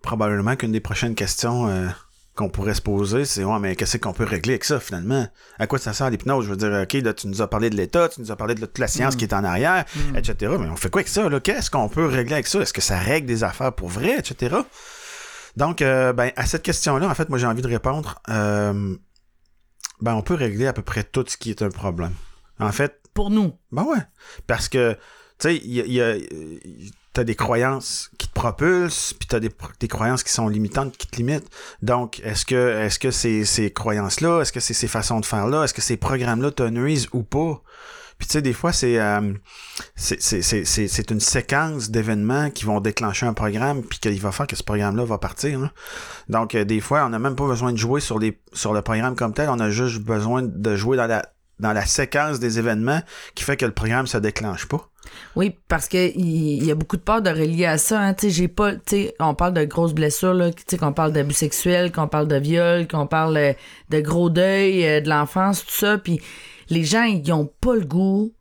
probablement qu'une des prochaines questions euh, qu'on pourrait se poser, c'est ouais, mais qu'est-ce qu'on peut régler avec ça finalement? À quoi ça sert l'hypnose? Je veux dire, ok, là tu nous as parlé de l'état, tu nous as parlé de toute la science mm. qui est en arrière, mm. etc. Mais on fait quoi avec ça Qu'est-ce qu'on peut régler avec ça? Est-ce que ça règle des affaires pour vrai, etc. Donc, euh, ben, à cette question-là, en fait, moi, j'ai envie de répondre. Euh, ben, on peut régler à peu près tout ce qui est un problème. En fait. pour nous. Ben ouais. Parce que, tu sais, il y a, y a- t'as des croyances qui te propulsent, puis t'as des, des croyances qui sont limitantes, qui te limitent. Donc, est-ce que, est-ce que ces, ces croyances-là, est-ce que c'est ces façons de faire-là, est-ce que ces programmes-là te nuisent ou pas? Puis tu sais, des fois, c'est, euh, c'est, une séquence d'événements qui vont déclencher un programme, puis qu'il va faire que ce programme-là va partir. hein. Donc, euh, des fois, on n'a même pas besoin de jouer sur, les, sur le programme comme tel, on a juste besoin de jouer dans la, dans la séquence des événements qui fait que le programme se déclenche pas. Oui, parce que il y a beaucoup de peur de relier à ça. Hein. J'ai pas, on parle de grosses blessures, là, qu'on parle d'abus sexuels, qu'on parle de viol, qu'on parle euh, de gros deuil, euh, de l'enfance, tout ça. Puis les gens, ils ont pas le goût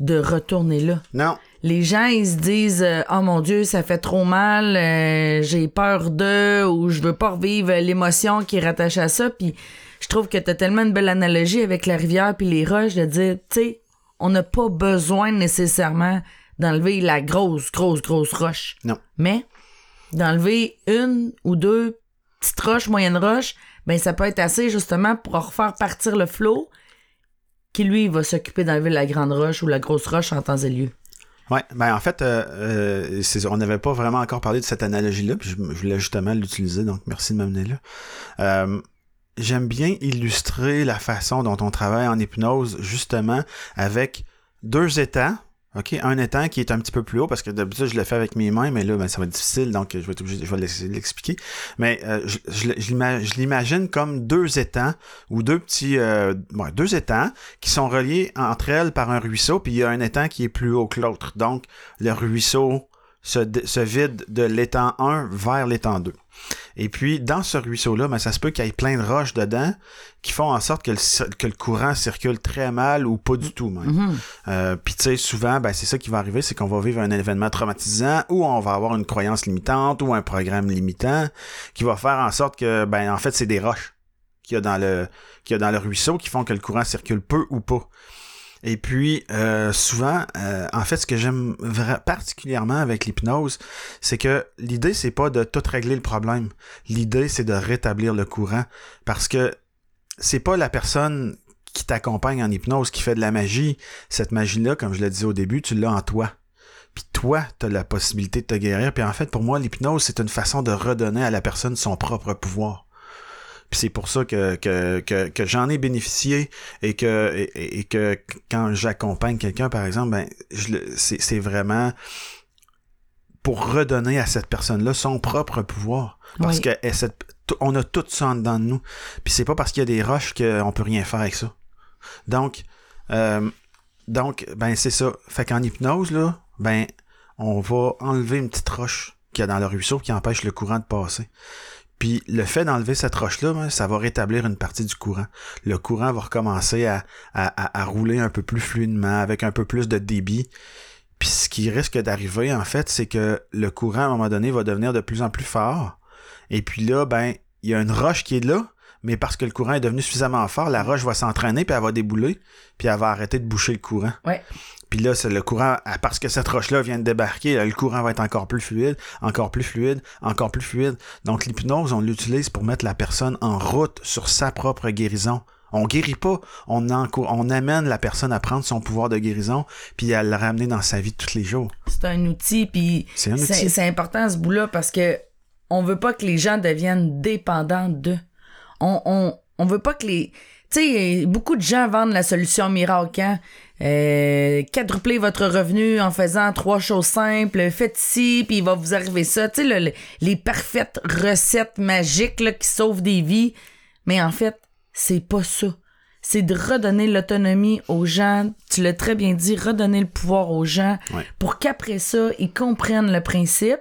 de retourner là. Non. Les gens, ils se disent euh, Oh mon Dieu, ça fait trop mal, euh, j'ai peur de, ou je veux pas revivre l'émotion qui est rattachée à ça. Puis je trouve que t'as tellement une belle analogie avec la rivière puis les roches de dire, tu sais, on n'a pas besoin nécessairement d'enlever la grosse, grosse, grosse roche. Non. Mais d'enlever une ou deux petites roches, moyennes roches, ben ça peut être assez justement pour refaire partir le flot qui lui va s'occuper d'enlever la grande roche ou la grosse roche en temps et lieu. Ouais, ben en fait, euh, euh, on n'avait pas vraiment encore parlé de cette analogie-là, puis je, je voulais justement l'utiliser, donc merci de m'amener là. Euh, J'aime bien illustrer la façon dont on travaille en hypnose, justement, avec deux états. OK, un étang qui est un petit peu plus haut parce que d'habitude je le fais avec mes mains, mais là ben, ça va être difficile, donc je vais être obligé, je vais l'expliquer. Mais euh, je, je, je l'ima- je l'imagine comme deux étangs ou deux petits, euh, deux étangs qui sont reliés entre elles par un ruisseau, puis il y a un étang qui est plus haut que l'autre. Donc le ruisseau se, vide de l'étang 1 vers l'étang 2. Et puis, dans ce ruisseau-là, ben, ça se peut qu'il y ait plein de roches dedans qui font en sorte que le, cir- que le courant circule très mal ou pas du tout même. Mhm. Euh, Puis tu sais, souvent, ben, c'est ça qui va arriver, c'est qu'on va vivre un événement traumatisant ou on va avoir une croyance limitante ou un programme limitant qui va faire en sorte que, ben, en fait, c'est des roches qu'il y a dans le qu'il y a dans le ruisseau qui font que le courant circule peu ou pas. Et puis, euh, souvent, euh, en fait, ce que j'aime particulièrement avec l'hypnose, c'est que l'idée, c'est pas de tout régler le problème. L'idée, c'est de rétablir le courant. Parce que c'est pas la personne qui t'accompagne en hypnose qui fait de la magie. Cette magie-là, comme je l'ai dit au début, tu l'as en toi. Puis toi, tu as la possibilité de te guérir. Puis en fait, pour moi, l'hypnose, c'est une façon de redonner à la personne son propre pouvoir. Puis c'est pour ça que, que, que, que j'en ai bénéficié et que, et, et que quand j'accompagne quelqu'un, par exemple, ben, c'est c'est vraiment pour redonner à cette personne-là son propre pouvoir. Parce Oui. que cette- on a tout ça en dedans de nous. Puis c'est pas parce qu'il y a des roches qu'on peut rien faire avec ça. Donc, euh, donc, ben c'est ça. Fait qu'en hypnose, là, ben, on va enlever une petite roche qu'il y a dans le ruisseau qui empêche le courant de passer. Puis le fait d'enlever cette roche-là, ben, ça va rétablir une partie du courant. Le courant va recommencer à, à, à- rouler un peu plus fluidement, avec un peu plus de débit. Puis ce qui risque d'arriver, en fait, c'est que le courant, à un moment donné, va devenir de plus en plus fort. Et puis là, ben, il y a une roche qui est là, mais parce que le courant est devenu suffisamment fort, la roche va s'entraîner, puis elle va débouler, puis elle va arrêter de boucher le courant. Ouais. Puis là, c'est le courant, parce que cette roche-là vient de débarquer, là, le courant va être encore plus fluide, encore plus fluide, encore plus fluide. Donc l'hypnose, on l'utilise pour mettre la personne en route sur sa propre guérison. On guérit pas, on, on amène la personne à prendre son pouvoir de guérison, puis à le ramener dans sa vie de tous les jours. C'est un outil, puis c'est important ce bout-là parce que on veut pas que les gens deviennent dépendants d'eux. On, on, on veut pas que les. Tu sais, beaucoup de gens vendent la solution miracle. Hein? Euh, quadruplez votre revenu en faisant trois choses simples. Faites ci, puis il va vous arriver ça. Tu sais, le- le- les parfaites recettes magiques là, qui sauvent des vies. Mais en fait, c'est pas ça. C'est de redonner l'autonomie aux gens. Tu l'as très bien dit, redonner le pouvoir aux gens Ouais. pour qu'après ça, ils comprennent le principe.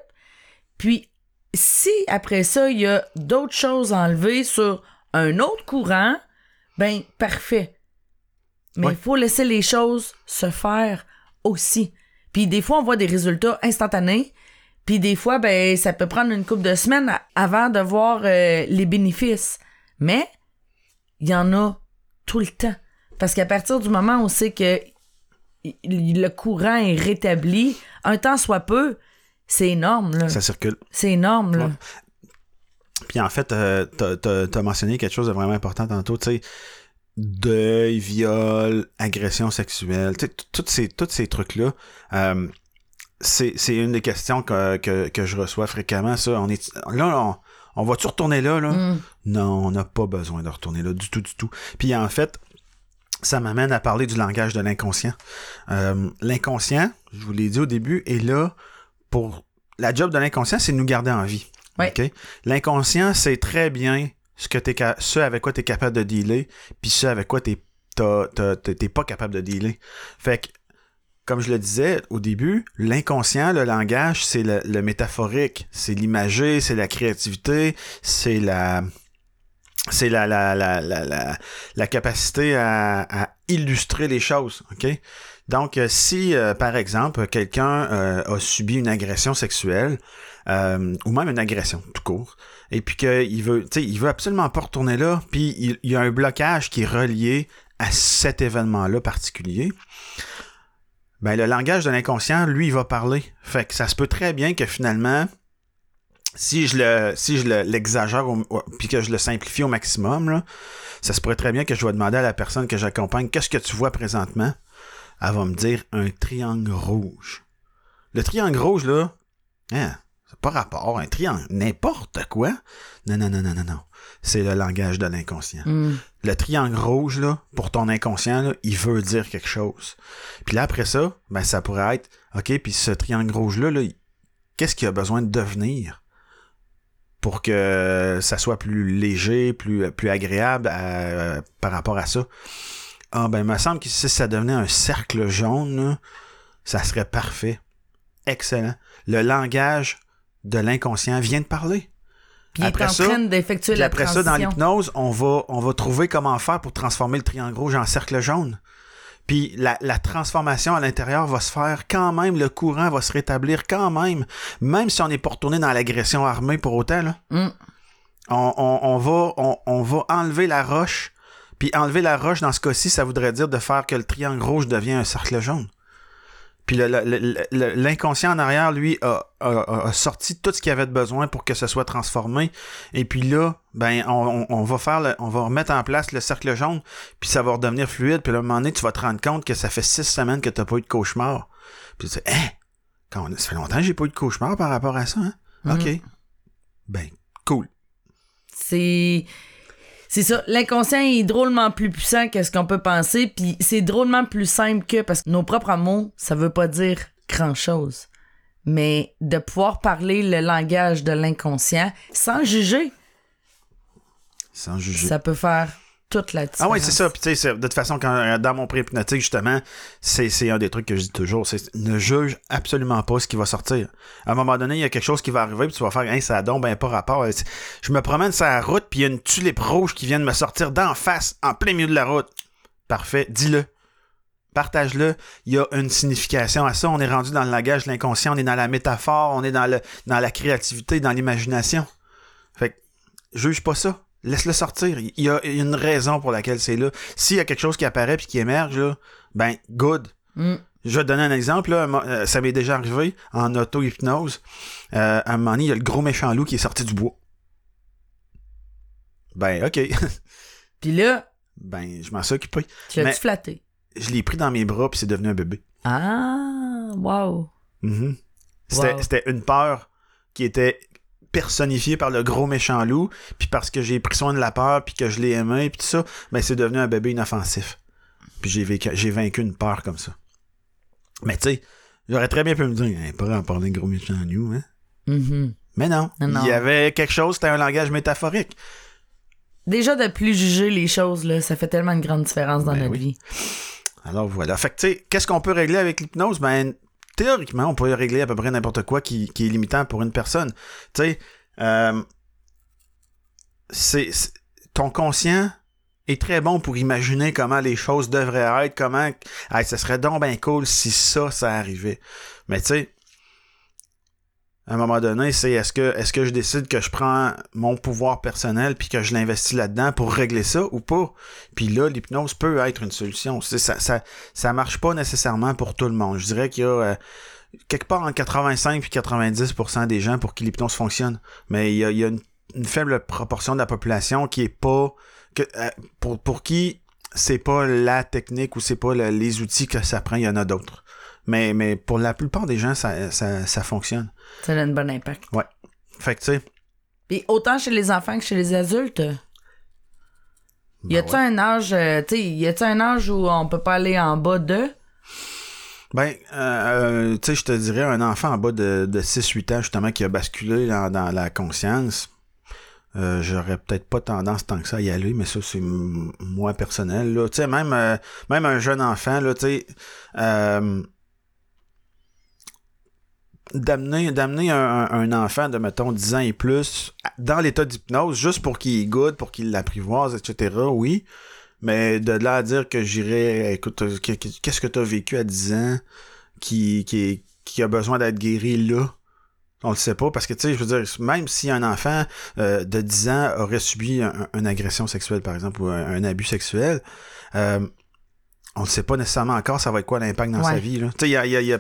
Puis, si après ça, il y a d'autres choses à enlever sur un autre courant, ben, parfait. Mais il Ouais. faut laisser les choses se faire aussi. Puis des fois, on voit des résultats instantanés. Puis des fois, ben, ça peut prendre une couple de semaines avant de voir euh, les bénéfices. Mais il y en a tout le temps. Parce qu'à partir du moment où on sait que le courant est rétabli, un temps soit peu, c'est énorme, là. Ça circule. C'est énorme, là. Ouais. Puis en fait, euh, t'as- mentionné quelque chose de vraiment important tantôt, tu sais. deuil, viol, agression sexuelle, tu sais, tous ces, trucs-là, euh, c'est, c'est une des questions que, que, que je reçois fréquemment, ça. On est, là, on, on va-tu retourner là, là? Mm. Non, on n'a pas besoin de retourner là, du tout, du tout. Puis en fait, ça m'amène à parler du langage de l'inconscient. Euh, l'inconscient, je vous l'ai dit au début, est là pour... La job de l'inconscient, c'est de nous garder en vie. Ouais. L'inconscient, c'est très bien ce, que ce avec quoi tu es capable de dealer, puis ce avec quoi tu n'es pas capable de dealer. Fait que, comme je le disais au début, l'inconscient, le langage, c'est le, le métaphorique, c'est l'imagé, c'est la créativité, c'est la c'est la, la, la, la, la, la capacité à, à illustrer les choses. OK? Donc, euh, si, euh, par exemple, quelqu'un euh, a subi une agression sexuelle, ou même une agression tout court, et puis qu'il veut, il veut absolument pas retourner là, puis il, y a un blocage qui est relié à cet événement-là particulier, ben le langage de l'inconscient, lui, il va parler. Fait que ça se peut très bien que finalement, si je le si je le- l'exagère puis que je le simplifie au maximum, ça se pourrait très bien que je vais demander à la personne que j'accompagne qu'est-ce que tu vois présentement? Elle va me dire un triangle rouge. Le triangle rouge, là, hein, c'est pas rapport, un triangle, n'importe quoi. Non, non, non, non, non, non. C'est le langage de l'inconscient. Mm. Le triangle rouge, là, pour ton inconscient, là, il veut dire quelque chose. Puis là, après ça, ben, ça pourrait être, OK, puis ce triangle rouge-là, là, qu'est-ce qu'il a besoin de devenir pour que ça soit plus léger, plus, plus agréable à- par rapport à ça? Ah, ben, il me semble que si ça devenait un cercle jaune, ça serait parfait. Excellent. Le langage de l'inconscient vient de parler. Puis est Après en ça- train d'effectuer la après ça, dans l'hypnose, on va, on va trouver comment faire pour transformer le triangle rouge en cercle jaune. Puis la, la transformation à l'intérieur va se faire quand même, le courant va se rétablir quand même, même si on n'est pas retourné dans l'agression armée pour autant. Là. Mm. On, on- on va, on, on va enlever la roche. Puis enlever la roche, dans ce cas-ci, ça voudrait dire de faire que le triangle rouge devient un cercle jaune. Puis l'inconscient en arrière, lui, a, a- a sorti tout ce qu'il avait de besoin pour que ce soit transformé. Et puis là, ben, on, va faire, le- on va remettre en place le cercle jaune, puis ça va redevenir fluide. Puis là, à un moment donné, tu vas te rendre compte que ça fait six semaines que tu n'as pas eu de cauchemar. Puis tu dis, hein, quand ça fait longtemps que j'ai pas eu de cauchemar par rapport à ça. Hein? Mhm. OK. Ben, cool. C'est. C'est ça. L'inconscient est drôlement plus puissant que ce qu'on peut penser, puis c'est drôlement plus simple que. Parce que nos propres mots, ça veut pas dire grand-chose. Mais de pouvoir parler le langage de l'inconscient sans juger, Sans juger. ça peut faire toute la différence. Ah oui, c'est ça. Puis tu sais, de toute façon, quand, euh, dans mon pré-hypnotique, justement, c'est, un des trucs que je dis toujours, c'est ne juge absolument pas ce qui va sortir. À un moment donné, il y a quelque chose qui va arriver, puis tu vas faire, hey, ça a donc ben pas rapport. C'est- Je me promène sur la route, puis il y a une tulipe rouge qui vient de me sortir d'en face, en plein milieu de la route. Parfait, dis-le. Partage-le. Il y a une signification à ça. On est rendu dans le langage de l'inconscient, on est dans la métaphore, on est dans, le, dans la créativité, dans l'imagination. Fait que, juge pas ça. Laisse-le sortir. Il y a une raison pour laquelle c'est là. S'il y a quelque chose qui apparaît puis qui émerge, là, ben, good. Mm. Je vais te donner un exemple. Là. Euh, Ça m'est déjà arrivé en auto-hypnose. Euh, à un moment donné, il y a le gros méchant loup qui est sorti du bois. Ben, OK. Puis là, ben, je m'en suis occupé. tu l'as-tu flatté? Je l'ai pris dans mes bras puis c'est devenu un bébé. Ah, wow. Mhm. C'était Wow. c'était une peur qui était personnifiée par le gros méchant loup, puis parce que j'ai pris soin de la peur, puis que je l'ai aimé, puis tout ça, ben c'est devenu un bébé inoffensif. Puis j'ai vaincu une peur comme ça. Mais tu sais, j'aurais très bien pu me dire, hey, pas en parler de gros méchant loup, hein. Mhm. Mais non, Non, non. il y avait quelque chose, c'était un langage métaphorique. Déjà, de plus juger les choses, là, ça fait tellement une grande différence dans Ben notre oui. vie. Alors voilà. Fait que tu sais, qu'est-ce qu'on peut régler avec l'hypnose? Ben, théoriquement, on peut régler à peu près n'importe quoi qui, est limitant pour une personne. Tu sais, euh, c'est, ton conscient est très bon pour imaginer comment les choses devraient être, comment, hey, ce serait donc bien cool si ça, ça arrivait. Mais tu sais, à un moment donné, c'est est-ce que, est-ce que je décide que je prends mon pouvoir personnel puis que je l'investis là-dedans pour régler ça ou pas? Puis là, l'hypnose peut être une solution. Ça, ça, ça marche pas nécessairement pour tout le monde. Je dirais qu'il y a euh, quelque part entre 85 et 90% des gens pour qui l'hypnose fonctionne. Mais il y a, il y a une, faible proportion de la population qui est pas que, euh, pour, pour qui c'est pas la technique ou c'est pas le- les outils que ça prend, il y en a d'autres. Mais, mais pour la plupart des gens, ça, ça, ça fonctionne. Ça a un bon impact. Fait que, tu sais, Puis autant chez les enfants que chez les adultes. Y ben a-tu ouais. un âge, euh, tu y a-tu un âge où on peut pas aller en bas de? Ben, euh, euh, tu sais, je te dirais, un enfant en bas de, de 6-8 ans, justement, qui a basculé dans, dans la conscience, euh, j'aurais peut-être pas tendance tant que ça à y aller, mais ça, c'est moi personnel. Tu sais, même, euh, même un jeune enfant, là, tu sais, euh, d'amener d'amener un, enfant de, mettons, 10 ans et plus dans l'état d'hypnose, juste pour qu'il goûte, pour qu'il l'apprivoise, etc., oui. Mais de là à dire que j'irais, écoute, qu'est- qu'est-ce que tu as vécu à 10 ans qui, qui, qui a besoin d'être guéri là? On le sait pas, parce que, tu sais, je veux dire, même si un enfant euh, de 10 ans aurait subi un- une agression sexuelle, par exemple, ou un, un abus sexuel, euh, on ne sait pas nécessairement encore ça va être quoi l'impact dans Ouais. sa vie. là. Tu sais, il y a, y a- y a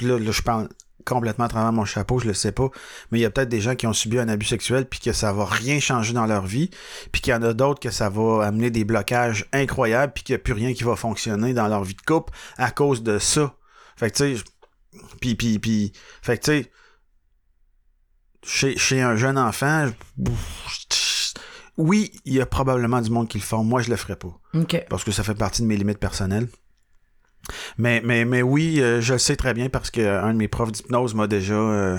là, là, je parle complètement à travers mon chapeau, je le sais pas, mais il y a peut-être des gens qui ont subi un abus sexuel puis que ça va rien changer dans leur vie, puis qu'il y en a d'autres que ça va amener des blocages incroyables puis qu'il n'y a plus rien qui va fonctionner dans leur vie de couple à cause de ça. Fait que tu sais, puis puis puis fait que tu sais chez, chez un jeune enfant, oui, il y a probablement du monde qui le font. Moi, je le ferais pas parce que ça fait partie de mes limites personnelles. Mais, mais, mais oui, euh, je le sais très bien parce que un de mes profs d'hypnose m'a déjà euh,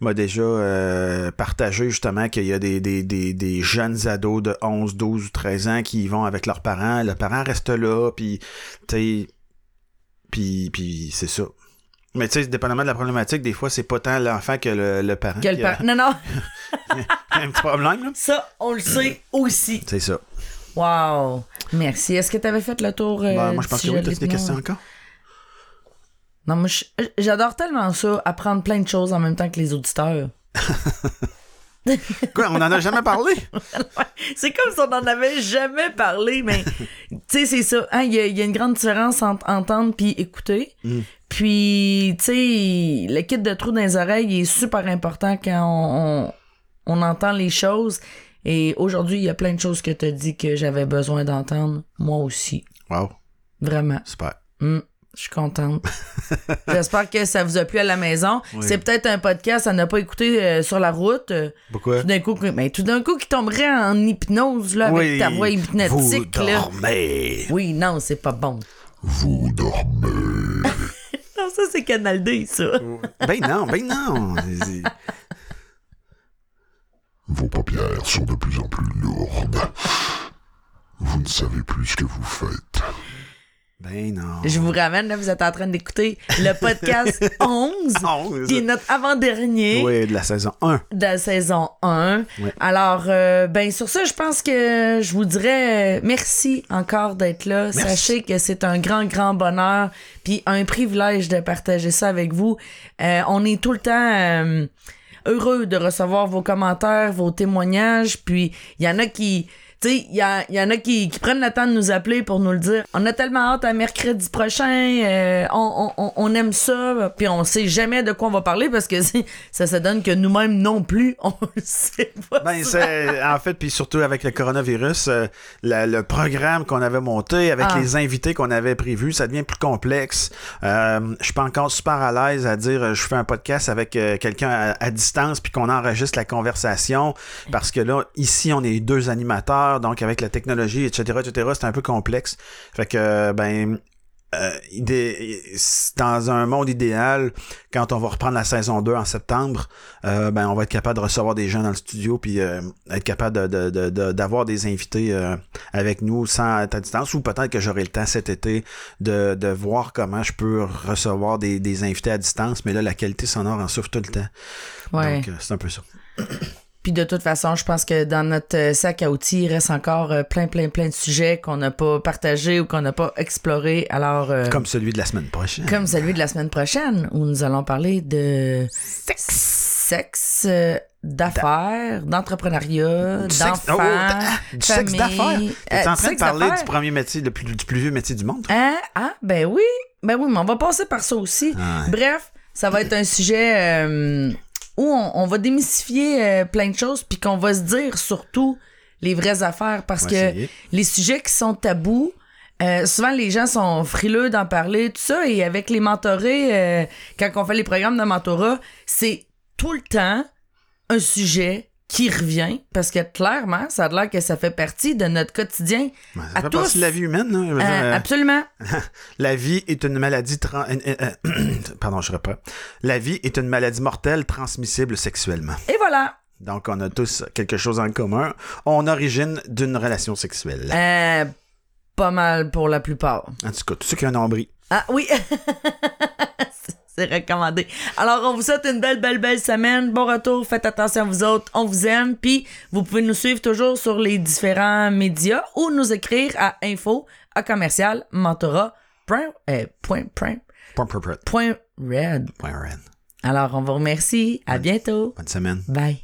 m'a déjà euh, partagé justement qu'il y a des, des, des, des jeunes ados de 11, 12 ou 13 ans qui y vont avec leurs parents. Le parent reste là, puis tu puis, puis c'est ça. Mais tu sais, dépendamment de la problématique, des fois, c'est pas tant l'enfant que le, le parent Quel qui a par- Non, non, un petit problème. là. ça, on le sait aussi. C'est ça. Wow. Merci. Est-ce que tu avais fait le tour? euh, Ben, moi, je pense que oui. T'as des questions encore? Non, moi, j'adore tellement ça, apprendre plein de choses en même temps que les auditeurs. Quoi, on en a jamais parlé? C'est comme si on n'en avait jamais parlé, mais tu sais, c'est ça. hein, Il y, a- il y a une grande différence entre entendre puis écouter. Mm. Puis, tu sais, le kit de trous dans les oreilles est super important quand on, on, on entend les choses. Et aujourd'hui, il y a plein de choses que tu as dit que j'avais besoin d'entendre. Moi aussi. Wow, Vraiment. super. Mm, je suis contente. J'espère que ça vous a plu à la maison. Oui. C'est peut-être un podcast à ne pas écouter euh, sur la route. Pourquoi? tout d'un coup, mais tout d'un coup qui tomberait en hypnose là, avec ta voix Vous hypnotique là. dormez. Oui, non, c'est pas bon. Vous dormez. Non, ça c'est Canal D, ça. Ben non, ben non. Vos paupières sont de plus en plus lourdes. Vous ne savez plus ce que vous faites. Ben non. Je vous ramène, là, vous êtes en train d'écouter le podcast 11, Onze. qui est notre avant-dernier Oui, de la saison 1. de la saison 1. Ouais. Alors, euh, ben sur ça, je pense que je vous dirais euh, merci encore d'être là. Merci. Sachez que c'est un grand, grand bonheur, puis un privilège de partager ça avec vous. Euh, on est tout le temps euh, heureux de recevoir vos commentaires, vos témoignages, puis il y en a qui... Tu sais, il y, en a qui, qui prennent le temps de nous appeler pour nous le dire. On a tellement hâte à mercredi prochain. euh, on, on- on aime ça. Puis on sait jamais de quoi on va parler parce que ça se donne que nous-mêmes non plus, on le sait pas. Ben, c'est, en fait, puis surtout avec le coronavirus, euh, la- le programme qu'on avait monté avec Ah. les invités qu'on avait prévus, ça devient plus complexe. Euh, je suis pas encore super à l'aise à dire euh, je fais un podcast avec quelqu'un à, à distance puis qu'on enregistre la conversation parce que là, ici, on est deux animateurs, donc avec la technologie, etc., etc., c'est un peu complexe. Fait que, euh, ben, euh, dans un monde idéal, quand on va reprendre la saison 2 en septembre, euh, ben, on va être capable de recevoir des gens dans le studio puis euh, être capable de- de- de- de- d'avoir des invités euh, avec nous sans être à distance ou peut-être que j'aurai le temps cet été de, de voir comment je peux recevoir des, des invités à distance, mais là, la qualité sonore en souffre tout le temps. Ouais. Donc, c'est un peu ça. Puis de toute façon, je pense que dans notre euh, sac à outils, il reste encore euh, plein, plein, plein de sujets qu'on n'a pas partagés ou qu'on n'a pas explorés. Alors, euh, Comme celui de la semaine prochaine. comme celui de la semaine prochaine, où nous allons parler de sexe, euh, d'affaires, d'entrepreneuriat, Du sexe- d'enfants, oh, ah, du sexe d'affaires. T'es Euh, en train de sexe parler du premier métier, le plus, du plus vieux métier du monde? Hein? Ah, ben oui. Ben oui, mais on va passer par ça aussi. Ah ouais. Bref, ça va être un sujet euh, où on, on va démystifier euh, plein de choses, puis qu'on va se dire surtout les vraies affaires parce que essayer. les sujets qui sont tabous, euh, souvent les gens sont frileux d'en parler, tout ça, et avec les mentorés, euh, quand on fait les programmes de mentorat, c'est tout le temps un sujet qui revient parce que clairement, ça a l'air que ça fait partie de notre quotidien. Ça à fait tous. partie de la vie humaine. là. Euh, euh, absolument. La vie est une maladie tran- euh, pardon, je reprends. La vie est une maladie mortelle transmissible sexuellement. Et voilà. Donc on a tous quelque chose en commun. On origine d'une relation sexuelle. Euh, pas mal pour la plupart. En tout cas, tout ce qui a un nombril. Ah oui. C'est recommandé. Alors, on vous souhaite une belle, belle, belle semaine. Bon retour. Faites attention à vous autres. On vous aime. Puis, vous pouvez nous suivre toujours sur les différents médias ou nous écrire à info à commercial mentorat point, euh, point, point, Point, point, point, point red. point, red. Alors, on vous remercie. À bientôt. Bonne semaine. Bye.